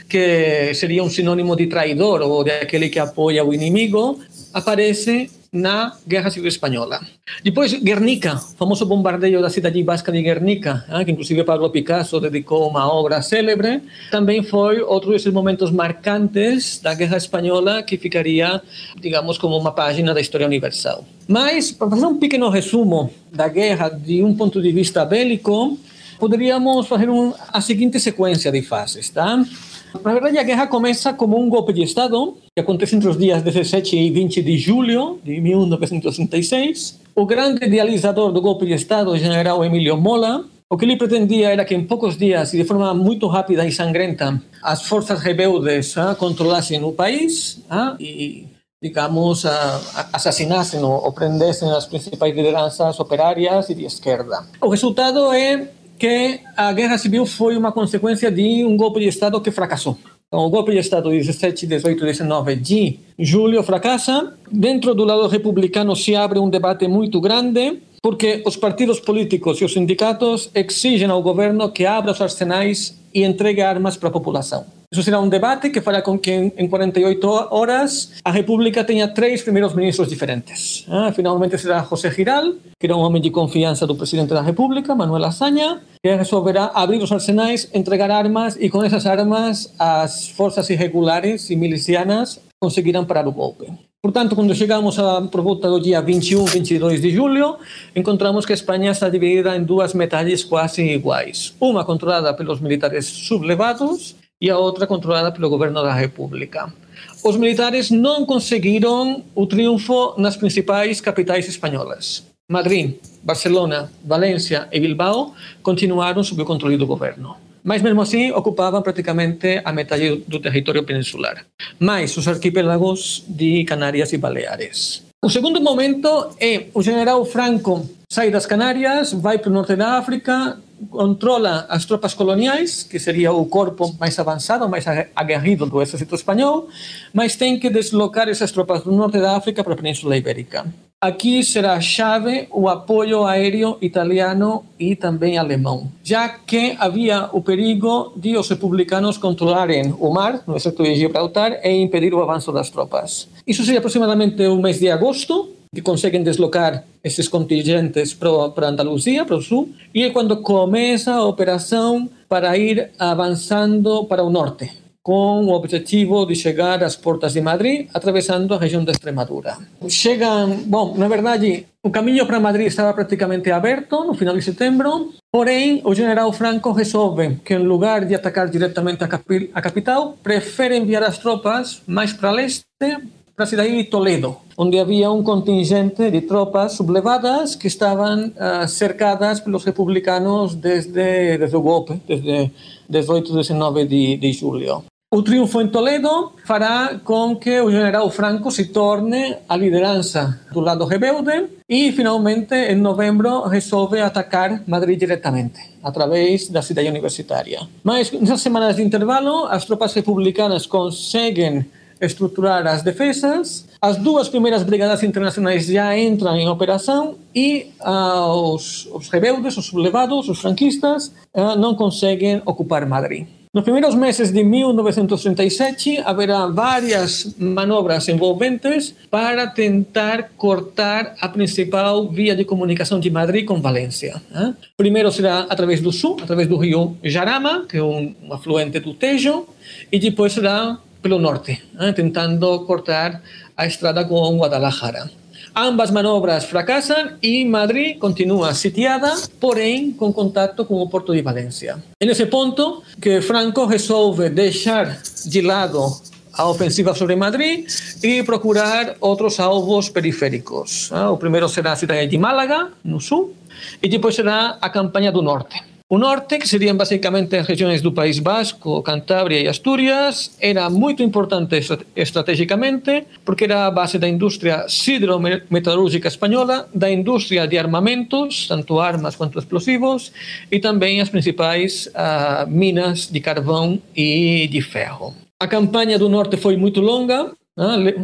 S5: que seria um sinônimo de traidor ou de aquele que apoia o inimigo, aparece na Guerra Civil Espanhola. Depois, Guernica, famoso bombardeio da cidade basca de Guernica, que inclusive Pablo Picasso dedicou uma obra célebre, também foi outro desses momentos marcantes da Guerra Espanhola que ficaria, digamos, como uma página da história universal. Mas, para fazer um pequeno resumo da guerra de um ponto de vista bélico, poderíamos fazer um, a seguinte sequência de fases, tá? Na verdade, a guerra começa como um golpe de Estado, que acontece entre os dias 17 e 20 de julho de 1936. O grande idealizador do golpe de Estado, o general Emílio Mola, o que ele pretendia era que em poucos dias e de forma muito rápida e sangrenta, as forças rebeldes ah, controlassem o país ah, e, digamos, ah, assassinassem ou prendessem as principais lideranças operárias e de esquerda. O resultado é que a guerra civil foi uma consequência de um golpe de Estado que fracassou. Então, o golpe de Estado 17, 18 19 de julho fracassa. Dentro do lado republicano se abre um debate muito grande, porque os partidos políticos e os sindicatos exigem ao governo que abra os arsenais e entregue armas para a população. Isso será um debate que fará com que em 48 horas a República tenha três primeiros ministros diferentes. Ah, finalmente será José Giral, que era um homem de confiança do presidente da República, Manuel Azaña, que resolverá abrir os arsenais, entregar armas e com essas armas as forças irregulares e milicianas conseguirão parar o golpe. Portanto, quando chegamos a por volta do dia 21, 22 de julho, encontramos que a Espanha está dividida em duas metades quase iguais. Uma controlada pelos militares sublevados e a outra controlada pelo governo da República. Os militares não conseguiram o triunfo nas principais capitais espanholas. Madrid, Barcelona, Valência e Bilbao continuaram sob o controle do governo. Mas mesmo assim ocupavam praticamente a metade do território peninsular, mais os arquipélagos de Canárias e Baleares. O segundo momento é o general Franco sai das Canárias, vai para o norte da África, controla as tropas coloniais, que seria o corpo mais avançado, mais aguerrido do exército espanhol, mas tem que deslocar essas tropas do norte da África para a Península Ibérica. Aqui será chave o apoio aéreo italiano e também alemão, já que havia o perigo de os republicanos controlarem o mar, no estreito de Gibraltar, e impedir o avanço das tropas. Isso seria aproximadamente o mês de agosto, que conseguem deslocar esses contingentes para Andaluzia, para o sul, e é quando começa a operação para ir avançando para o norte. Com o objetivo de chegar às portas de Madrid, atravessando a região da Extremadura. Chegam, bom, na verdade, o caminho para Madrid estava praticamente aberto no final de setembro, porém, o general Franco resolve que, em lugar de atacar diretamente a, capi a capital, prefere enviar as tropas mais para leste, para a cidade de Toledo, onde havia um contingente de tropas sublevadas que estavam uh, cercadas pelos republicanos desde, desde o golpe, desde 18 e 19 de, de julho. O triunfo em Toledo fará com que o general Franco se torne a liderança do lado rebelde e, finalmente, em novembro, resolve atacar Madrid diretamente, através da cidade universitária. Mas, nessas semanas de intervalo, as tropas republicanas conseguem estruturar as defesas. As duas primeiras brigadas internacionais já entram em operação e uh, os, os rebeldes, os sublevados, os franquistas, uh, não conseguem ocupar Madrid. Nos primeiros meses de 1937 haverá várias manobras envolventes para tentar cortar a principal via de comunicação de Madrid com Valência. Primeiro será através do sul, através do rio Jarama, que é um afluente do Tejo, e depois será pelo norte, tentando cortar a estrada com Guadalajara. Ambas manobras fracassam e Madrid continua sitiada, porém com contato com o porto de Valência. É nesse ponto que Franco resolve deixar de lado a ofensiva sobre Madrid e procurar outros alvos periféricos. O primeiro será a cidade de Málaga, no sul, e depois será a campanha do norte. O norte, que seriam basicamente as regiões do País Basco, Cantábria e Astúrias, era muito importante estrategicamente porque era a base da indústria sidrometalúrgica espanhola, da indústria de armamentos, tanto armas quanto explosivos, e também as principais uh, minas de carvão e de ferro. A campanha do norte foi muito longa,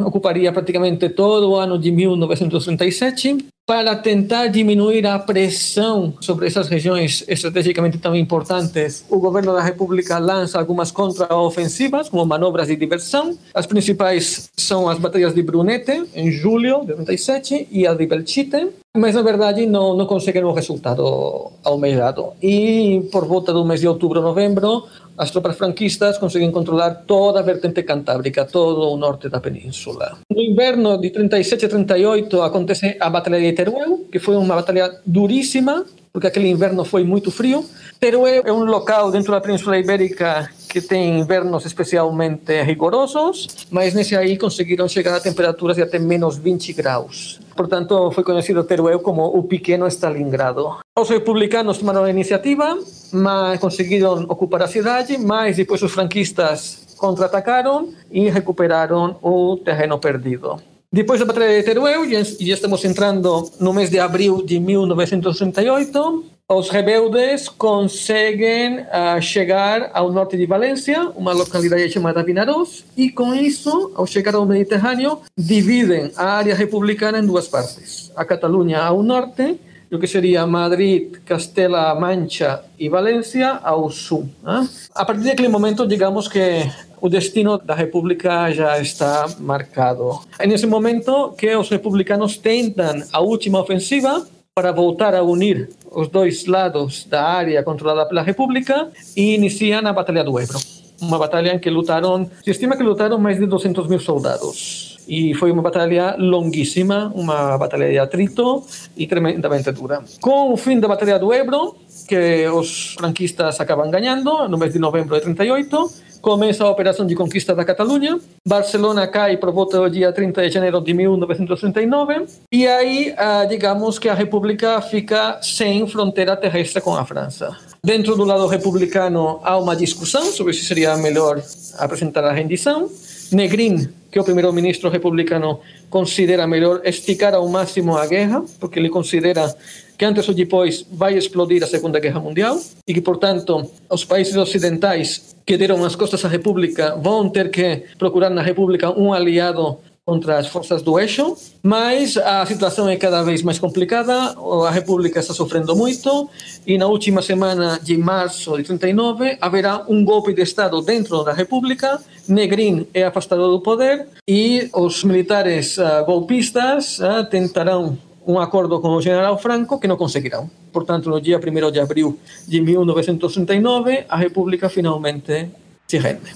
S5: ocuparia praticamente todo o ano de 1937 para tentar diminuir a pressão sobre essas regiões estrategicamente tão importantes. O governo da República lança algumas contraofensivas, como manobras de diversão. As principais são as batalhas de Brunete, em julho de 37, e a de Belchite, mas na verdade não, não conseguem o resultado almejado. E por volta do mês de outubro, novembro, as tropas franquistas conseguem controlar toda a vertente cantábrica, todo o norte da península. No inverno de 37 a 38 acontece a Batalha de Teruel, que foi uma batalha duríssima, porque aquele inverno foi muito frio. Teruel é um local dentro da Península Ibérica que tem invernos especialmente rigorosos, mas nesse aí conseguiram chegar a temperaturas de até menos 20 graus. Portanto, foi conhecido Teruel como o pequeno Stalingrado. Os republicanos tomaram a iniciativa, mas conseguiram ocupar a cidade, mas depois os franquistas contra-atacaram e recuperaram o terreno perdido. Depois da Batalha de Teruel, e estamos entrando no mês de abril de 1938, os rebeldes conseguem uh, chegar ao norte de Valência, uma localidade chamada Vinarós, e com isso, ao chegar ao Mediterrâneo, dividem a área republicana em duas partes. A Catalunha ao norte, o que seria Madrid, Castela Mancha e Valência ao sul. Né? A partir daquele momento, digamos que o destino da República já está marcado. É nesse momento que os republicanos tentam a última ofensiva para voltar a unir os dois lados da área controlada pela República e iniciam a Batalha do Ebro. Uma batalha em que lutaram, se estima que lutaram mais de 200 mil soldados. E foi uma batalha longuíssima, uma batalha de atrito e tremendamente dura. Com o fim da Batalha do Ebro, que os franquistas acabam ganhando no mês de novembro de 38, começa a operação de conquista da Catalunha. Barcelona cai por volta do dia 30 de janeiro de 1939. E aí, ah, digamos que a República fica sem fronteira terrestre com a França. Dentro do lado republicano há uma discussão sobre se seria melhor apresentar a rendição. Negrin, que é o primeiro-ministro republicano, considera melhor esticar ao máximo a guerra, porque ele considera que antes ou depois vai explodir a Segunda Guerra Mundial e que, portanto, os países ocidentais que deram as costas à República vão ter que procurar na República um aliado contra as forças do eixo, mas a situação é cada vez mais complicada, a República está sofrendo muito e na última semana de março de 39 haverá um golpe de Estado dentro da República, Negrin é afastado do poder e os militares uh, golpistas uh, tentarão um acordo com o general Franco que não conseguirão. Portanto, no dia 1 de abril de 1939, a República finalmente se rende.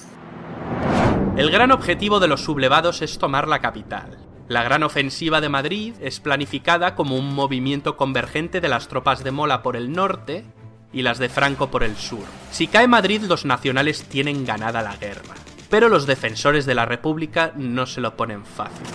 S6: El gran objetivo de los sublevados es tomar la capital. La gran ofensiva de Madrid es planificada como un movimiento convergente de las tropas de Mola por el norte y las de Franco por el sur. Si cae Madrid, los nacionales tienen ganada la guerra. Pero los defensores de la República no se lo ponen fácil.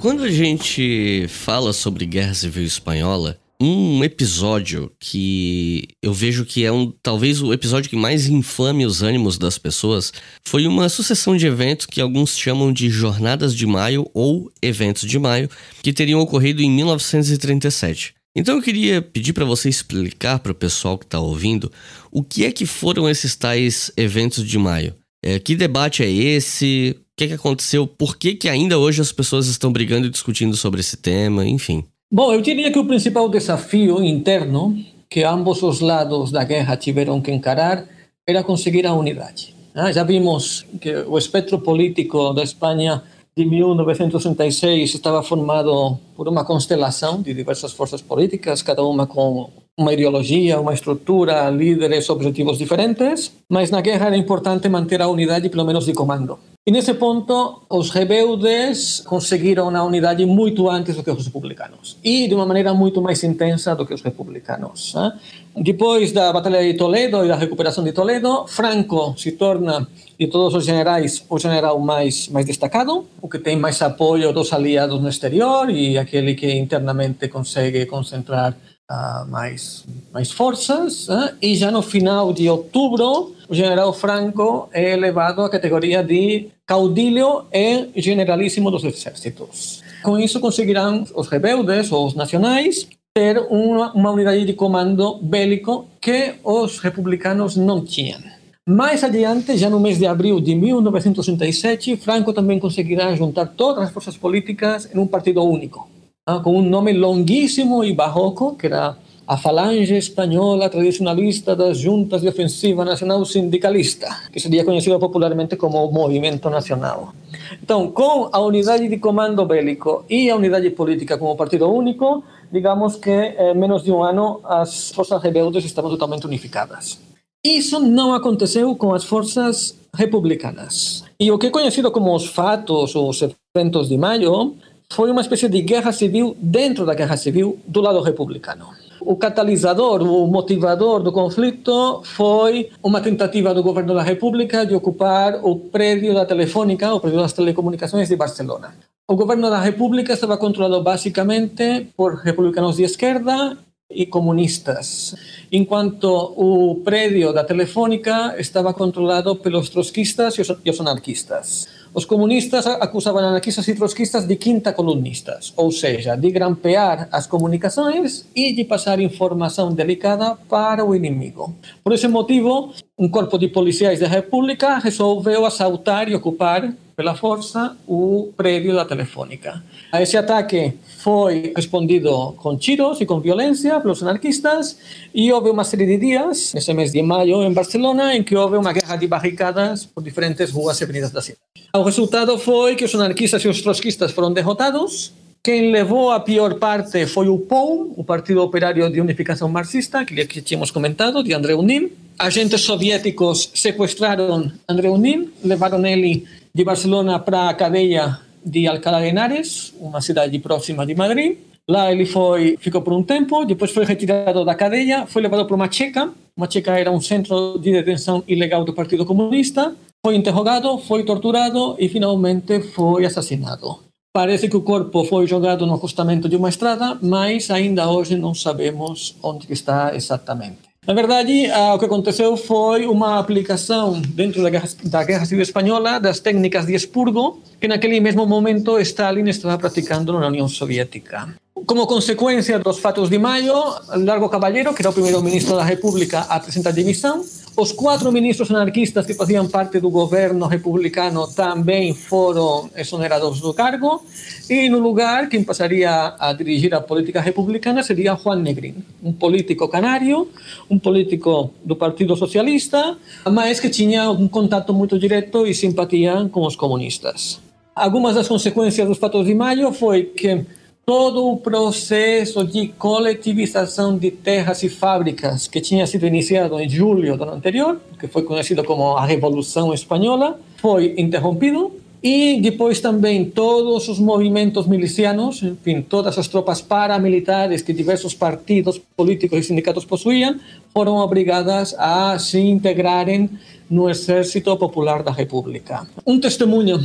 S7: Quando a gente fala sobre Guerra Civil Espanhola, um episódio que eu vejo que é um talvez o episódio que mais inflame os ânimos das pessoas foi uma sucessão de eventos que alguns chamam de Jornadas de Maio ou Eventos de Maio, que teriam ocorrido em 1937. Então eu queria pedir para você explicar para o pessoal que está ouvindo o que é que foram esses tais eventos de maio. É, que debate é esse? Que, que aconteceu? Por que, que ainda hoje as pessoas estão brigando e discutindo sobre esse tema? Enfim.
S5: Bom, eu diria que o principal desafio interno que ambos os lados da guerra tiveram que encarar era conseguir a unidade. Ah, já vimos que o espectro político da Espanha de 1936 estava formado por uma constelação de diversas forças políticas, cada uma com uma ideologia, uma estrutura, líderes, objetivos diferentes, mas na guerra era importante manter a unidade, pelo menos de comando. E nesse ponto, os rebeldes conseguiram a unidade muito antes do que os republicanos e de uma maneira muito mais intensa do que os republicanos. Né? Depois da Batalha de Toledo e da recuperação de Toledo, Franco se torna, de todos os generais, o general mais, mais destacado, o que tem mais apoio dos aliados no exterior e aquele que internamente consegue concentrar uh, mais, mais forças. Uh, e já no final de outubro, o general Franco é elevado à categoria de caudilho e generalíssimo dos exércitos. Com isso, conseguirão os rebeldes os nacionais ter uma, uma unidade de comando bélico que os republicanos não tinham. Mais adiante, já no mês de abril de 1967, Franco também conseguirá juntar todas as forças políticas em um partido único, ah, com um nome longuíssimo e barroco, que era a Falange Espanhola Tradicionalista das Juntas de Ofensiva Nacional Sindicalista, que seria conhecido popularmente como Movimento Nacional. Então, com a unidade de comando bélico e a unidade política como partido único, digamos que em menos de um ano as forças rebeldes estavam totalmente unificadas. Isso não aconteceu com as forças republicanas. E o que é conhecido como os fatos, os eventos de maio, foi uma espécie de guerra civil dentro da guerra civil do lado republicano. O catalisador, o motivador do conflito foi uma tentativa do governo da República de ocupar o prédio da Telefônica, o prédio das telecomunicações de Barcelona. O governo da República estava controlado basicamente por republicanos de esquerda e comunistas, enquanto o prédio da Telefônica estava controlado pelos trotskistas e os anarquistas. Os comunistas acusavam anarquistas e trotskistas de quinta colunistas, ou seja, de grampear as comunicações e de passar informação delicada para o inimigo. Por esse motivo, um corpo de policiais da República resolveu assaltar e ocupar pela força o prédio da Telefônica. A esse ataque foi respondido com tiros e com violência pelos anarquistas e houve uma série de dias, nesse mês de maio, em Barcelona, em que houve uma guerra de barricadas por diferentes ruas e avenidas da cidade. O resultado foi que os anarquistas e os trotskistas foram derrotados. Quem levou a pior parte foi o POU, o Partido Operário de Unificação Marxista, que tínhamos comentado, de André Unin. Agentes soviéticos sequestraram André Unin, levaram ele de Barcelona para a cadeia de Alcalá de Henares, uma cidade próxima de Madrid. Lá ele foi, ficou por um tempo, depois foi retirado da cadeia, foi levado para uma checa. Uma checa era um centro de detenção ilegal do Partido Comunista. Foi interrogado, foi torturado e finalmente foi assassinado. Parece que o corpo foi jogado no acostamento de uma estrada, mas ainda hoje não sabemos onde está exatamente. Na verdade, ah, o que aconteceu foi uma aplicação dentro da guerra, da guerra Civil Espanhola das técnicas de expurgo que naquele mesmo momento Stalin estava praticando na União Soviética. Como consequência dos fatos de maio, Largo Caballero, que era o primeiro ministro da República, apresenta dimissão. Os quatro ministros anarquistas que faziam parte do governo republicano também foram exonerados do cargo. E no lugar, quem passaria a dirigir a política republicana seria Juan Negrin, um político canário, um político do Partido Socialista, mas que tinha um contato muito direto e simpatia com os comunistas. Algumas das consequências dos fatos de maio foi que todo o processo de coletivização de terras e fábricas que tinha sido iniciado em julho do ano anterior, que foi conhecido como a Revolução Espanhola, foi interrompido e depois também todos os movimentos milicianos, enfim, todas as tropas paramilitares que diversos partidos políticos e sindicatos possuíam, foram obrigadas a se integrarem no Exército Popular da República. Um testemunho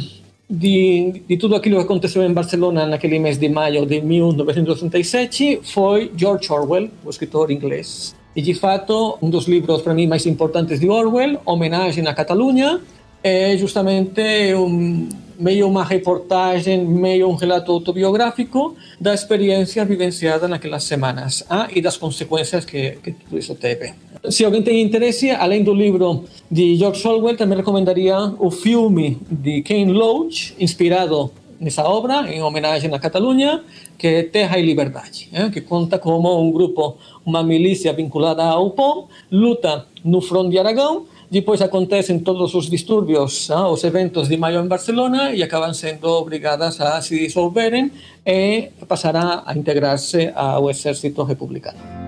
S5: de, de tudo aquilo que aconteceu em Barcelona naquele mês de maio de 1937 foi George Orwell, o escritor inglês. E de fato, um dos livros para mim mais importantes de Orwell, Homenagem à Catalunha, é justamente um, meio uma reportagem, meio um relato autobiográfico da experiência vivenciada naquelas semanas ah, e das consequências que, que tudo teve. Se alguém tem interesse, além do livro de George Orwell, também recomendaria o filme de Ken Loach, inspirado nessa obra, em homenagem à Catalunha, que é Terra e Liberdade, eh, que conta como um grupo, uma milícia vinculada ao POM, luta no front de Aragão depois acontecem todos os distúrbios, ah, os eventos de maio em Barcelona e acabam sendo obrigadas a se dissolverem e passará a integrar-se ao exército republicano.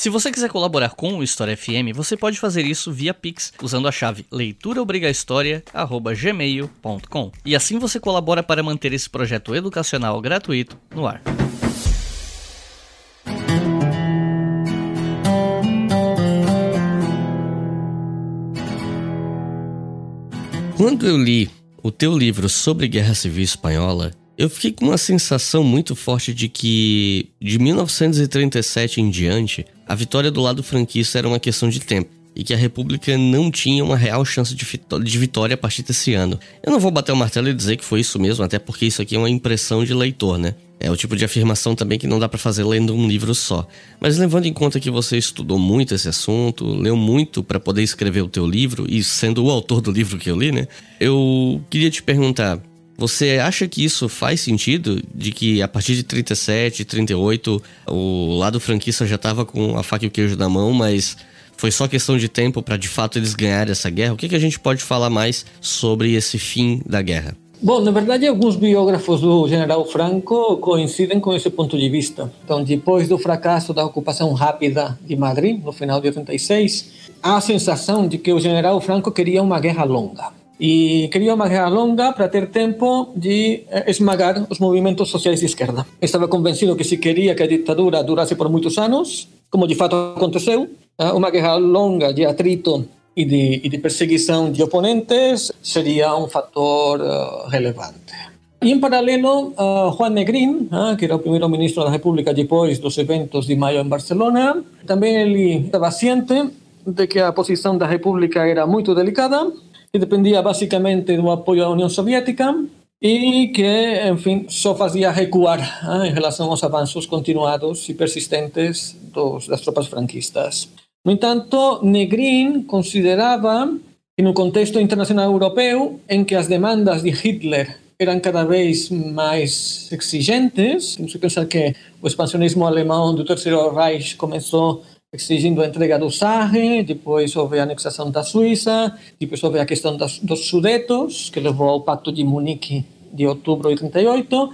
S4: Se você quiser colaborar com o História FM, você pode fazer isso via Pix usando a chave leituraobrigahistoria@gmail.com. E assim você colabora para manter esse projeto educacional gratuito no ar.
S7: Quando eu li o teu livro sobre Guerra Civil Espanhola, eu fiquei com uma sensação muito forte de que, de 1937 em diante, a vitória do lado franquista era uma questão de tempo e que a República não tinha uma real chance de, vitória a partir desse ano. Eu não vou bater o martelo e dizer que foi isso mesmo, até porque isso aqui é uma impressão de leitor, né? É o tipo de afirmação também que não dá para fazer lendo um livro só. Mas levando em conta que você estudou muito esse assunto, leu muito para poder escrever o teu livro e sendo o autor do livro que eu li, né? Eu queria te perguntar, você acha que isso faz sentido? De que a partir de 37, 38, o lado franquista já estava com a faca e o queijo na mão, mas foi só questão de tempo para de fato eles ganharem essa guerra? O que, que a gente pode falar mais sobre esse fim da guerra?
S5: Bom, na verdade, alguns biógrafos do general Franco coincidem com esse ponto de vista. Então, depois do fracasso da ocupação rápida de Madrid, no final de 86, há a sensação de que o general Franco queria uma guerra longa. E queria guerra longa para ter tempo de eh, esmagar os movimentos sociais de esquerda. Estava convencido que se queria que a ditadura durasse por muitos anos, como de fato aconteceu, eh, uma guerra longa de atrito e de, e de perseguição de oponentes seria um fator uh, relevante. E, em paralelo, uh, Juan Negrín, uh, que era o primeiro ministro da República depois dos eventos de maio em Barcelona, também ele estava ciente de que a posição da República era muito delicada, que dependia basicamente do apoio da União Soviética e que, enfim, só fazia recuar em relação aos avanços continuados e persistentes dos, das tropas franquistas. No entanto, Negrin considerava que no contexto internacional europeu, em que as demandas de Hitler eram cada vez mais exigentes, temos que pensar que o expansionismo alemão do Terceiro Reich começou exigindo a entrega do Sarre, depois houve a anexação da Suíça, depois houve a questão das, dos Sudetos, que levou ao Pacto de Munique de outubro de 38,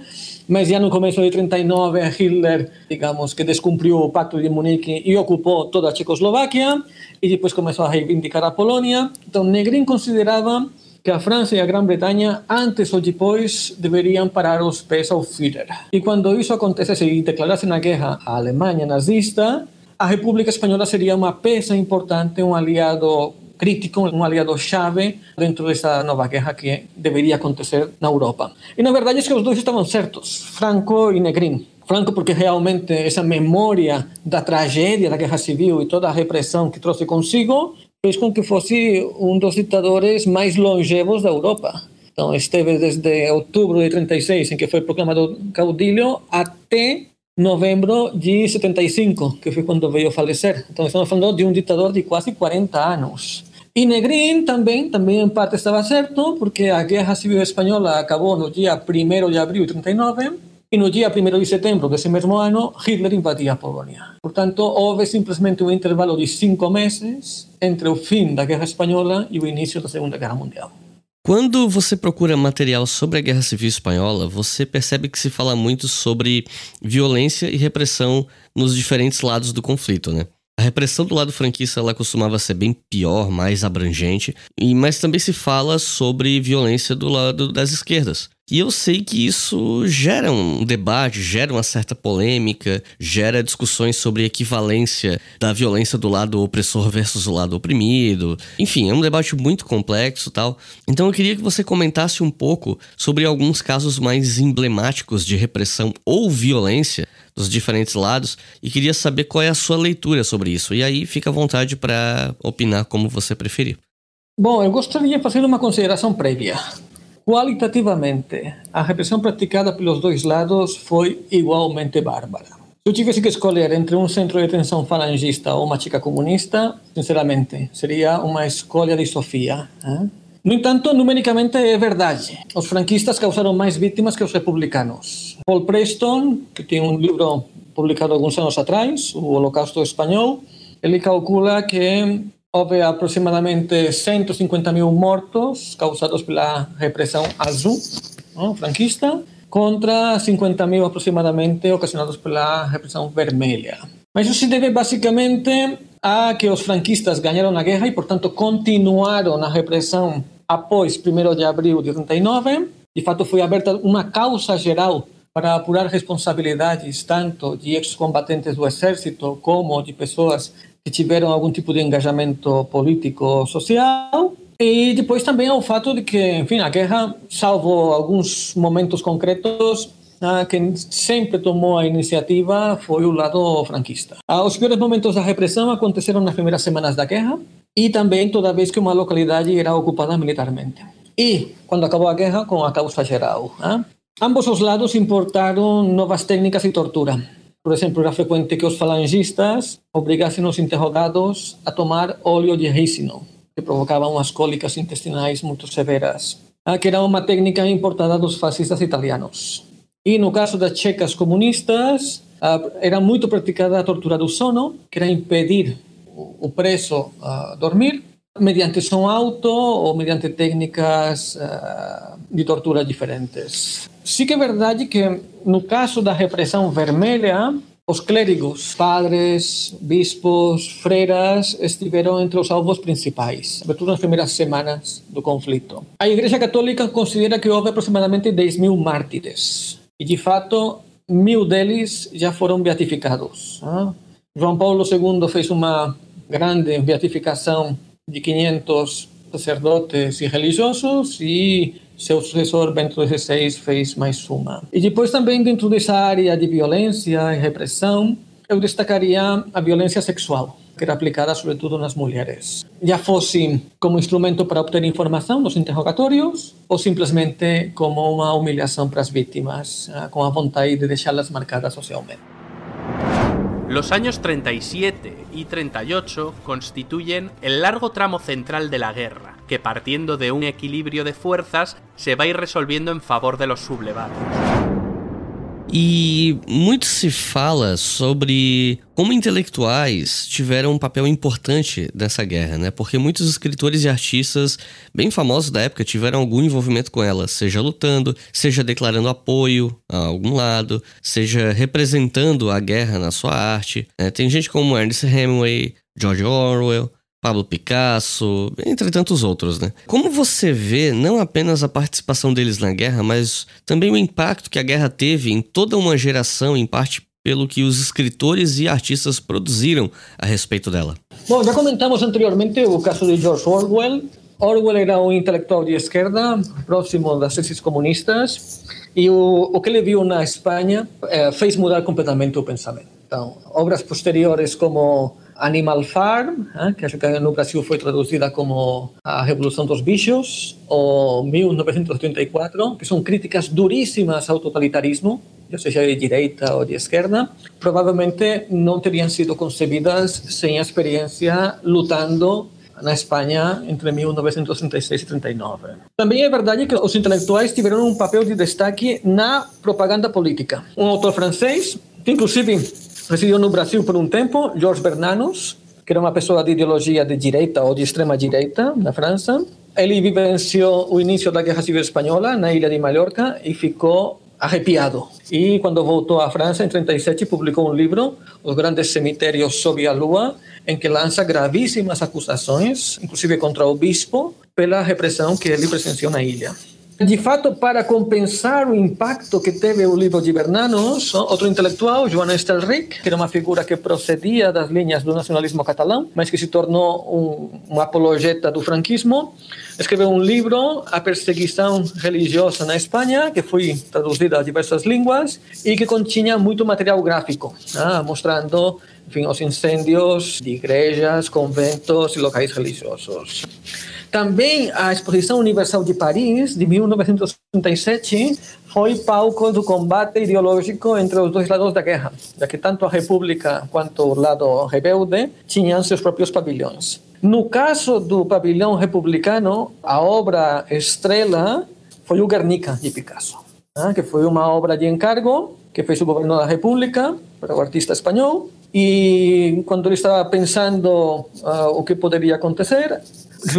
S5: mas já no começo de 39 Hitler, digamos, que descumpriu o Pacto de Munique e ocupou toda a Tchecoslováquia e depois começou a reivindicar a Polônia. Então Negrin considerava que a França e a Grã-Bretanha, antes ou depois, deveriam parar os pés ao Führer. E quando isso acontecesse e declarassem a guerra à Alemanha nazista, a República Espanhola seria uma peça importante, um aliado crítico, um aliado-chave dentro dessa nova guerra que deveria acontecer na Europa. E na verdade é que os dois estavam certos, Franco e Negrin. Franco porque realmente essa memória da tragédia da guerra civil e toda a repressão que trouxe consigo fez com que fosse um dos ditadores mais longevos da Europa. Então esteve desde outubro de 36, em que foi proclamado caudilho, até novembro de 75, que foi quando veio falecer. Então estamos falando de um ditador de quase 40 anos. E Negrin também, também em parte estava certo, porque a Guerra Civil Espanhola acabou no dia 1 de abril de 39, E no dia 1 de setembro desse mesmo ano, Hitler invadia a Polônia. Portanto, houve simplesmente um intervalo de cinco meses entre o fim da Guerra Espanhola e o início da Segunda Guerra Mundial.
S7: Quando você procura material sobre a Guerra Civil Espanhola, você percebe que se fala muito sobre violência e repressão nos diferentes lados do conflito, né? A repressão do lado franquista ela costumava ser bem pior, mais abrangente, mas também se fala sobre violência do lado das esquerdas. E eu sei que isso gera um debate, gera uma certa polêmica, gera discussões sobre equivalência da violência do lado opressor versus o lado oprimido. Enfim, é um debate muito complexo tal. Então eu queria que você comentasse um pouco sobre alguns casos mais emblemáticos de repressão ou violência dos diferentes lados e queria saber qual é a sua leitura sobre isso. E aí fica à vontade para opinar como você preferir.
S5: Bom, eu gostaria de fazer uma consideração prévia. Qualitativamente, a repressão praticada pelos dois lados foi igualmente bárbara. Se eu tivesse que escolher entre um centro de detenção falangista ou uma chica comunista, sinceramente, seria uma escolha de Sofia. ¿eh? No entanto, numericamente é verdade. Os franquistas causaram mais vítimas que os republicanos. Paul Preston, que tem um livro publicado alguns anos atrás, O Holocausto Espanhol, ele calcula que houve aproximadamente 150 mil mortos causados pela repressão azul não, franquista contra 50 mil aproximadamente ocasionados pela repressão vermelha. Mas isso se deve basicamente a que os franquistas ganharam a guerra e, portanto, continuaram na repressão após 1 de abril de 89. De fato, foi aberta uma causa geral para apurar responsabilidades tanto de ex-combatentes do exército como de pessoas que tiveram algum tipo de engajamento político social. E depois também ao fato de que, enfim, a guerra, salvo alguns momentos concretos, ah, quem sempre tomou a iniciativa foi o lado franquista. Os piores momentos da repressão aconteceram nas primeiras semanas da guerra e também toda vez que uma localidade era ocupada militarmente. E quando acabou a guerra, com a causa geral. Ah? Ambos os lados importaram novas técnicas de tortura. Por exemplo, era frecuente que os falangistas obrigassem os interrogados a tomar óleo de ricino, que provocava umas cólicas intestinais muito severas, que era uma técnica importada dos fascistas italianos. E no caso das checas comunistas, era muito praticada a tortura do sono, que era impedir o preso a dormir, mediante som alto ou mediante técnicas de tortura diferentes. Sí que é verdade que no caso da repressão vermelha, os clérigos, padres, bispos, freiras estiveram entre os alvos principais, sobretudo nas primeiras semanas do conflito. A Igreja Católica considera que houve aproximadamente 10 mil mártires e, de fato, mil deles já foram beatificados. João Paulo II fez uma grande beatificação de 500 sacerdotes e religiosos e seu sucessor Bento XVI fez mais uma. E depois também dentro dessa área de violência e repressão, eu destacaria a violência sexual, que era aplicada sobretudo nas mulheres. Já fosse como instrumento para obter informação nos interrogatórios ou simplesmente como uma humilhação para as vítimas, ah, com a vontade de deixá-las marcadas socialmente.
S6: Los años 37 y 38 constituyen el largo tramo central de la guerra, que partiendo de un equilibrio de fuerzas se va a ir resolviendo en favor de los sublevados.
S7: E muito se fala sobre como intelectuais tiveram um papel importante nessa guerra, né? Porque muitos escritores e artistas bem famosos da época tiveram algum envolvimento com ela, seja lutando, seja declarando apoio a algum lado, seja representando a guerra na sua arte. Né? Tem gente como Ernest Hemingway, George Orwell, Pablo Picasso, entre tantos outros, né? Como você vê não apenas a participação deles na guerra, mas também o impacto que a guerra teve em toda uma geração, em parte pelo que os escritores e artistas produziram a respeito dela?
S5: Bom, já comentamos anteriormente o caso de George Orwell. Orwell era um intelectual de esquerda, próximo das teses comunistas, e o, o que ele viu na Espanha eh, fez mudar completamente o pensamento. Então, obras posteriores como Animal Farm, eh, que acho que no Brasil foi traduzida como A Revolução dos Bichos, ou 1984, que são críticas duríssimas ao totalitarismo, seja de direita ou de esquerda, provavelmente não teriam sido concebidas sem a experiência lutando na Espanha entre 1936 e 39. Também é verdade que os intelectuais tiveram um papel de destaque na propaganda política. Um autor francês, que inclusive residiu no Brasil por um tempo, Georges Bernanos, que era uma pessoa de ideologia de direita ou de extrema direita na França. Ele vivenciou o início da Guerra Civil Espanhola na ilha de Mallorca e ficou arrepiado. E quando voltou à França, em 37, publicou um livro, Os Grandes Cemitérios sob a Lua, em que lança gravíssimas acusações, inclusive contra o bispo, pela repressão que ele presenciou na ilha. De fato, para compensar o impacto que teve o livro de Bernanos, outro intelectual, Joan Estelric, que era uma figura que procedia das linhas do nacionalismo catalão, mas que se tornou um, um apologeta do franquismo, escreveu um livro, A Perseguição Religiosa na Espanha, que foi traduzida a diversas línguas e que continha muito material gráfico, ah, mostrando enfim, os incêndios de igrejas, conventos e locais religiosos. Também a Exposição Universal de Paris, de 1937, foi palco do combate ideológico entre os dois lados da guerra, já que tanto a República quanto o lado rebelde tinham seus próprios pavilhões. No caso do pavilhão republicano, a obra estrela foi o Guernica, de Picasso, né, que foi uma obra de encargo que fez o governo da República para o artista espanhol. E quando ele estava pensando uh, o que poderia acontecer,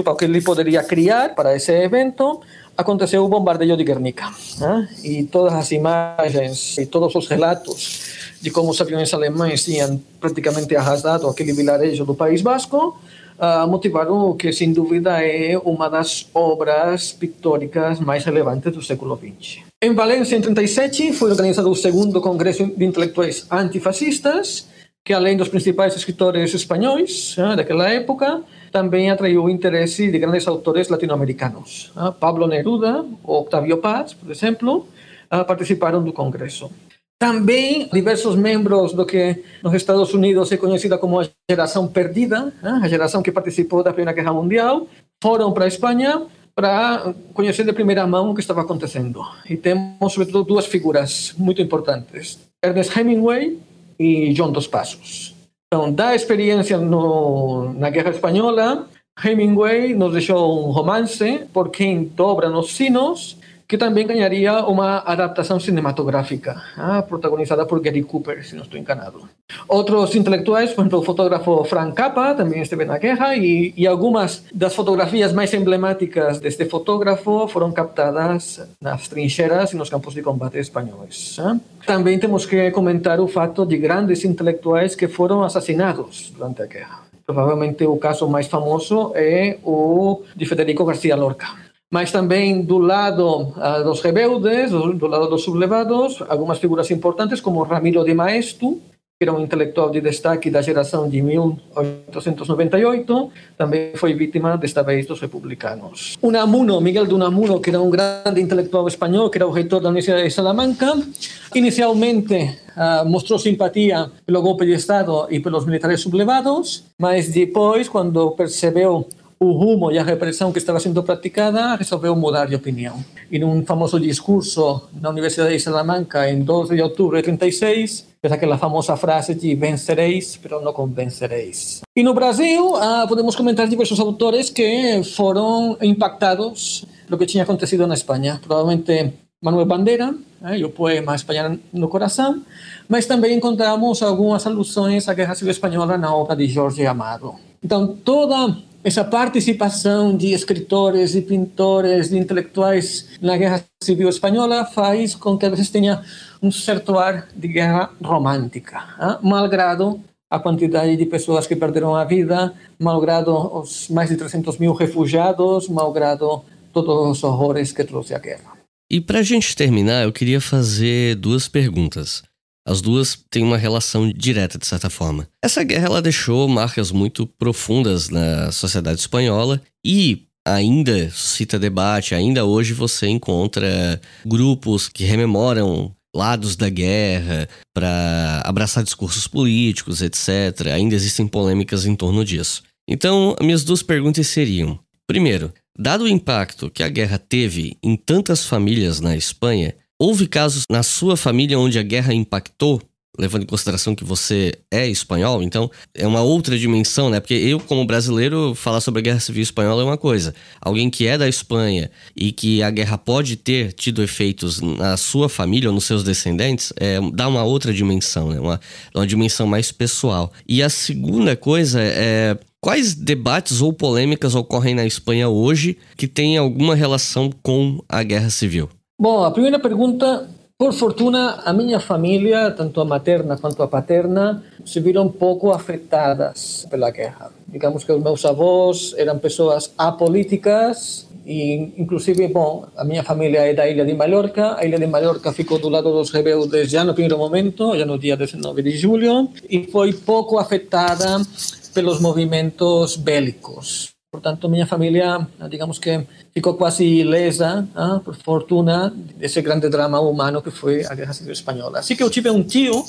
S5: o que ele poderia criar para esse evento, aconteceu o bombardeio de Guernica. Né? E todas as imagens e todos os relatos de como os aviões alemães tinham praticamente arrasado aquele vilarejo do País Basco, uh, motivaram o que, sem dúvida, é uma das obras pictóricas mais relevantes do século XX. Em Valência, em 37, foi organizado o segundo Congresso de Intelectuais Antifascistas, que além dos principais escritores espanhóis uh, daquela época, também atraiu o interesse de grandes autores latino-americanos. Uh, Pablo Neruda Octavio Paz, por exemplo, participaram do Congresso. Também diversos membros do que nos Estados Unidos é conhecida como a geração perdida, a geração que participou da Primeira Guerra Mundial, foram para a Espanha para conhecer de primeira mão o que estava acontecendo. E temos, sobretudo, duas figuras muito importantes: Ernest Hemingway e John Dos Passos. Então, da experiência no, na Guerra Espanhola, Hemingway nos deixou um romance por quem dobra nos sinos que também ganharia uma adaptação cinematográfica, ah, protagonizada por Gary Cooper, se não estou enganado. Outros intelectuais, por exemplo, o fotógrafo Frank Capra, também esteve na guerra, e, e algumas das fotografias mais emblemáticas deste fotógrafo foram captadas nas trincheiras e nos campos de combate espanhóis. Ah. Também temos que comentar o fato de grandes intelectuais que foram assassinados durante a guerra. Provavelmente o caso mais famoso é o de Federico García Lorca mas também do lado uh, dos rebeldes, do, do, lado dos sublevados, algumas figuras importantes como Ramiro de Maeztu, que era um intelectual de destaque da geração de 1898, também foi vítima desta vez dos republicanos. Unamuno, Miguel de Unamuno, que era um grande intelectual espanhol, que era o reitor da Universidade de Salamanca, inicialmente uh, mostrou simpatia pelo golpe de Estado e pelos militares sublevados, mas depois, quando percebeu o rumo e a repressão que estava sendo praticada, resolveu mudar de opinião. E num famoso discurso na Universidade de Salamanca, em 12 de outubro de 36, fez aquela famosa frase de vencereis, mas não convencereis. E no Brasil, ah, podemos comentar diversos autores que foram impactados pelo que tinha acontecido na Espanha. Provavelmente Manuel Bandeira, eh, e o poema Espanha no Coração, mas também encontramos algumas alusões à Guerra Civil Espanhola na obra de Jorge Amado. Então, toda essa participação de escritores, de pintores, de intelectuais na Guerra Civil Espanhola faz com que a vezes tenha um certo ar de guerra romântica, hein? malgrado a quantidade de pessoas que perderam a vida, malgrado os mais de 300 mil refugiados, malgrado todos os horrores que trouxe a guerra.
S7: E para a gente terminar, eu queria fazer duas perguntas. As duas têm uma relação direta, de certa forma. Essa guerra ela deixou marcas muito profundas na sociedade espanhola e ainda cita debate, ainda hoje você encontra grupos que rememoram lados da guerra para abraçar discursos políticos, etc. Ainda existem polêmicas em torno disso. Então, minhas duas perguntas seriam: primeiro, dado o impacto que a guerra teve em tantas famílias na Espanha, Houve casos na sua família onde a guerra impactou levando em consideração que você é espanhol, então é uma outra dimensão, né? Porque eu, como brasileiro, falar sobre a Guerra Civil Espanhola é uma coisa. Alguém que é da Espanha e que a guerra pode ter tido efeitos na sua família ou nos seus descendentes, é, dá uma outra dimensão, né? Uma, uma dimensão mais pessoal. E a segunda coisa é Quais debates ou polêmicas ocorrem na Espanha hoje que têm alguma relação com a guerra civil?
S5: Bom, a primeira pergunta por fortuna, a minha família, tanto a materna quanto a paterna, se viram pouco afetadas pela guerra. Digamos que os meus avós eram pessoas apolíticas e, inclusive, bom, a minha família é da ilha de Mallorca. A ilha de Mallorca ficou do lado dos rebeldes já no primeiro momento, já no dia 19 de julho, e foi pouco afetada pelos movimentos bélicos. Portanto, minha família, digamos que ficou quase ilesa, ah, por fortuna, desse grande drama humano que foi a Guerra Civil Espanhola. Assim que eu tive um tio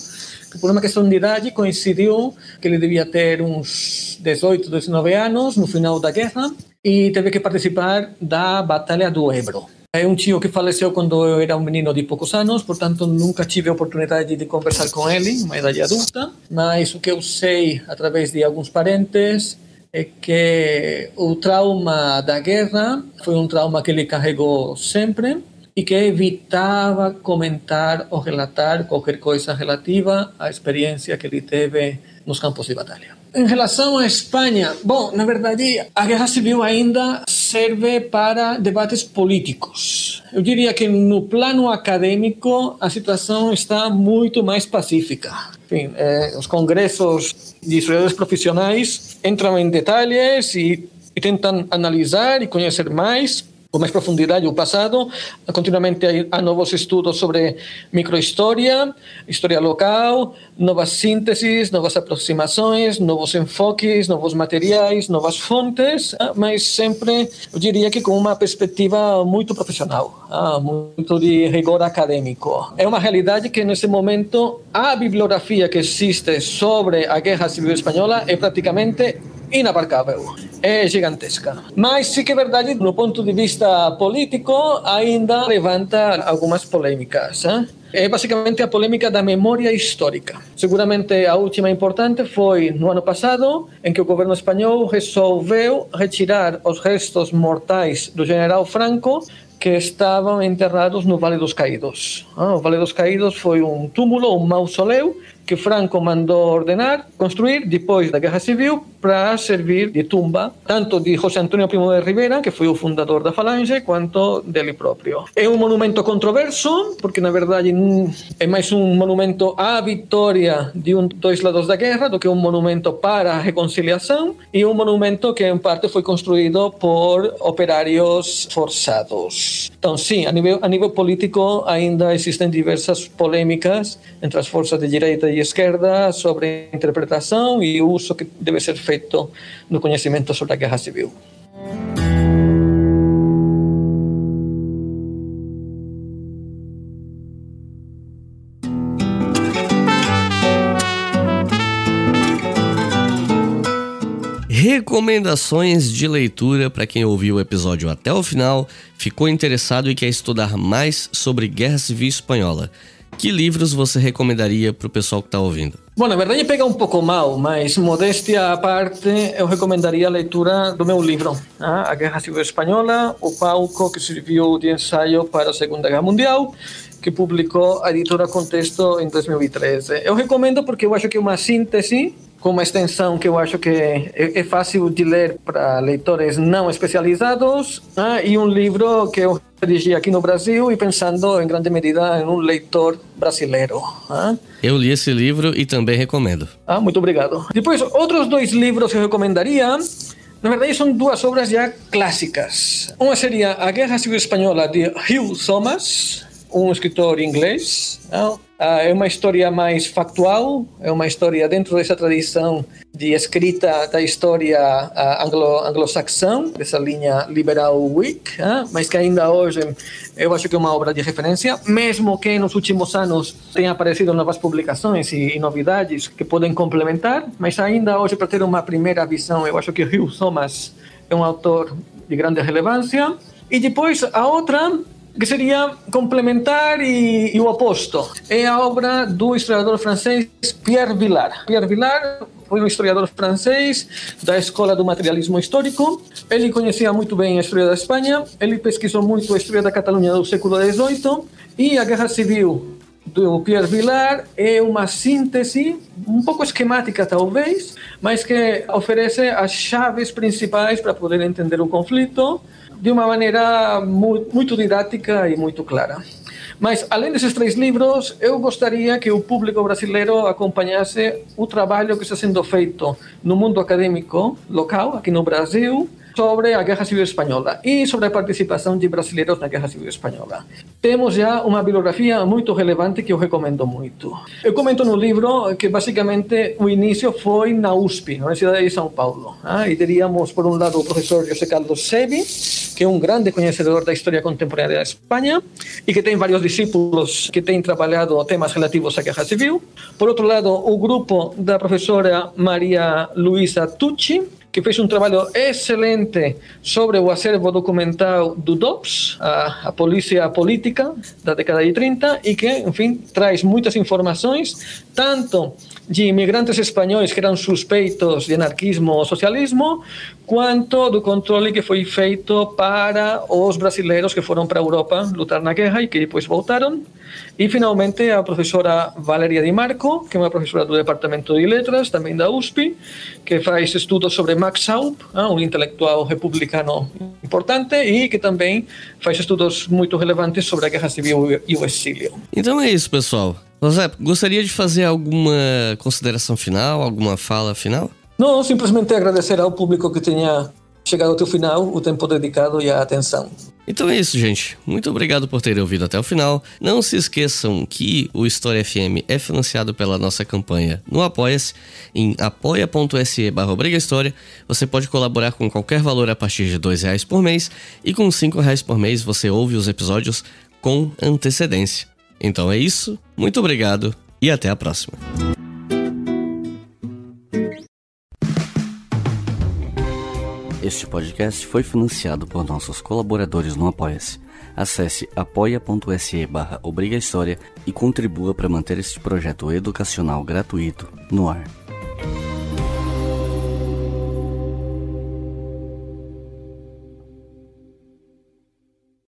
S5: que, por uma questão de idade, coincidiu que ele devia ter uns 18, 19 anos no final da guerra e teve que participar da Batalha do Ebro. É um tio que faleceu quando eu era um menino de poucos anos, portanto nunca tive a oportunidade de conversar com ele, uma idade adulta, mas o que eu sei através de alguns parentes é que o trauma da guerra foi um trauma que ele carregou sempre e que evitava comentar ou relatar qualquer coisa relativa à experiência que ele teve nos campos de batalha. Em relação à Espanha, bom, na verdade, a guerra civil ainda serve para debates políticos. Eu diria que no plano acadêmico a situação está muito mais pacífica. Enfim, eh, os congressos de historiadores profissionais entram em detalhes e, e tentam analisar e conhecer mais com mais profundidade o passado. Continuamente há novos estudos sobre microhistória, história local, novas sínteses, novas aproximações, novos enfoques, novos materiais, novas fontes, ah, mas sempre, eu diria que com uma perspectiva muito profissional, ah, muito de rigor acadêmico. É uma realidade que, nesse momento, a bibliografia que existe sobre a Guerra Civil Espanhola é praticamente inabarcável, é gigantesca. Mas sim que é verdade, no ponto de vista político, ainda levanta algumas polêmicas. Hein? É basicamente a polêmica da memória histórica. Seguramente a última importante foi no ano passado, em que o governo espanhol resolveu retirar os restos mortais do general Franco que estavam enterrados no Vale dos Caídos. Ah, o Vale dos Caídos foi um túmulo, um mausoleu, que Franco mandou ordenar construir depois da Guerra Civil para servir de tumba tanto de José Antonio Primo de Rivera, que foi o fundador da Falange, quanto dele próprio. É um monumento controverso, porque na verdade é mais um monumento à vitória de um dois lados da guerra do que um monumento para a reconciliação e um monumento que em parte foi construído por operários forçados. Então, sim, a nível, a nível político ainda existem diversas polêmicas entre as forças de direita e esquerda sobre a interpretação e o uso que deve ser feito no conhecimento sobre a guerra civil.
S7: Recomendações de leitura para quem ouviu o episódio até o final, ficou interessado e quer estudar mais sobre Guerra Civil Espanhola. Que livros você recomendaria para o pessoal que está ouvindo?
S5: Bom, na verdade pega um pouco mal, mas modéstia à parte, eu recomendaria a leitura do meu livro, ah, A Guerra Civil Espanhola, o palco que serviu de ensaio para a Segunda Guerra Mundial, que publicou a editora Contexto em 2013. Eu recomendo porque eu acho que é uma síntese com uma extensão que eu acho que é, é fácil de ler para leitores não especializados ah, e um livro que eu dirigi aqui no Brasil e pensando em grande medida em um leitor brasileiro. Ah.
S7: Eu li esse livro e também recomendo.
S5: Ah, muito obrigado. Depois, outros dois livros que eu recomendaria na verdade, são duas obras já clássicas. Uma seria A Guerra Civil Espanhola, de Hugh Thomas, um escritor inglês. Não? Ah, é uma história mais factual, é uma história dentro dessa tradição de escrita da história ah, anglo, anglo-saxã, dessa linha liberal Whig, ah, mas que ainda hoje eu acho que é uma obra de referência, mesmo que nos últimos anos tenham aparecido novas publicações e, e novidades que podem complementar, mas ainda hoje, para ter uma primeira visão, eu acho que Hugh Thomas é um autor de grande relevância. E depois, a outra que seria complementar e, e o oposto. É a obra do historiador francês Pierre Vilar. Pierre Vilar foi um historiador francês da escola do materialismo histórico. Ele conhecia muito bem a história da Espanha, ele pesquisou muito a história da Catalunha do século XVIII e a Guerra Civil do Pierre Vilar é uma síntese um pouco esquemática talvez, mas que oferece as chaves principais para poder entender o conflito de uma maneira muito didática e muito clara. Mas, além desses três livros, eu gostaria que o público brasileiro acompanhasse o trabalho que está sendo feito no mundo acadêmico local, aqui no Brasil, sobre a Guerra Civil Espanhola e sobre a participação de brasileiros na Guerra Civil Espanhola. Temos já uma bibliografia muito relevante que eu recomendo muito. Eu comento no livro que basicamente o início foi na USP, na Universidade de São Paulo. Ah, e teríamos, por um lado, o professor José Carlos Sevi, que é um grande conhecedor da história contemporânea da Espanha e que tem vários discípulos que têm trabalhado temas relativos à Guerra Civil. Por outro lado, o grupo da professora Maria Luisa Tucci, que fez um trabalho excelente sobre o acervo documental do DOPS, a, a polícia política da década de 30, e que, enfim, traz muitas informações, tanto de imigrantes espanhóis que eram suspeitos de anarquismo ou socialismo, quanto do controle que foi feito para os brasileiros que foram para a Europa lutar na guerra e que depois voltaram. E, finalmente, a professora Valeria Di Marco, que é uma professora do Departamento de Letras, também da USP, que faz estudos sobre Max Schaub, um intelectual republicano importante, e que também faz estudos muito relevantes sobre a Guerra Civil e o exílio.
S7: Então é isso, pessoal. José, gostaria de fazer alguma consideração final, alguma fala final?
S5: Não, simplesmente agradecer ao público que tenha chegado até o final, o tempo dedicado e a atenção.
S7: Então é isso, gente. Muito obrigado por terem ouvido até o final. Não se esqueçam que o História FM é financiado pela nossa campanha no Apoia-se, em apoia.se barra História. Você pode colaborar com qualquer valor a partir de R$ reais por mês e com R$ reais por mês você ouve os episódios com antecedência. Então é isso, muito obrigado e até a próxima. Este podcast foi financiado por nossos colaboradores no Apoia-se. Acesse apoia.se barra e contribua para manter este projeto educacional gratuito no ar.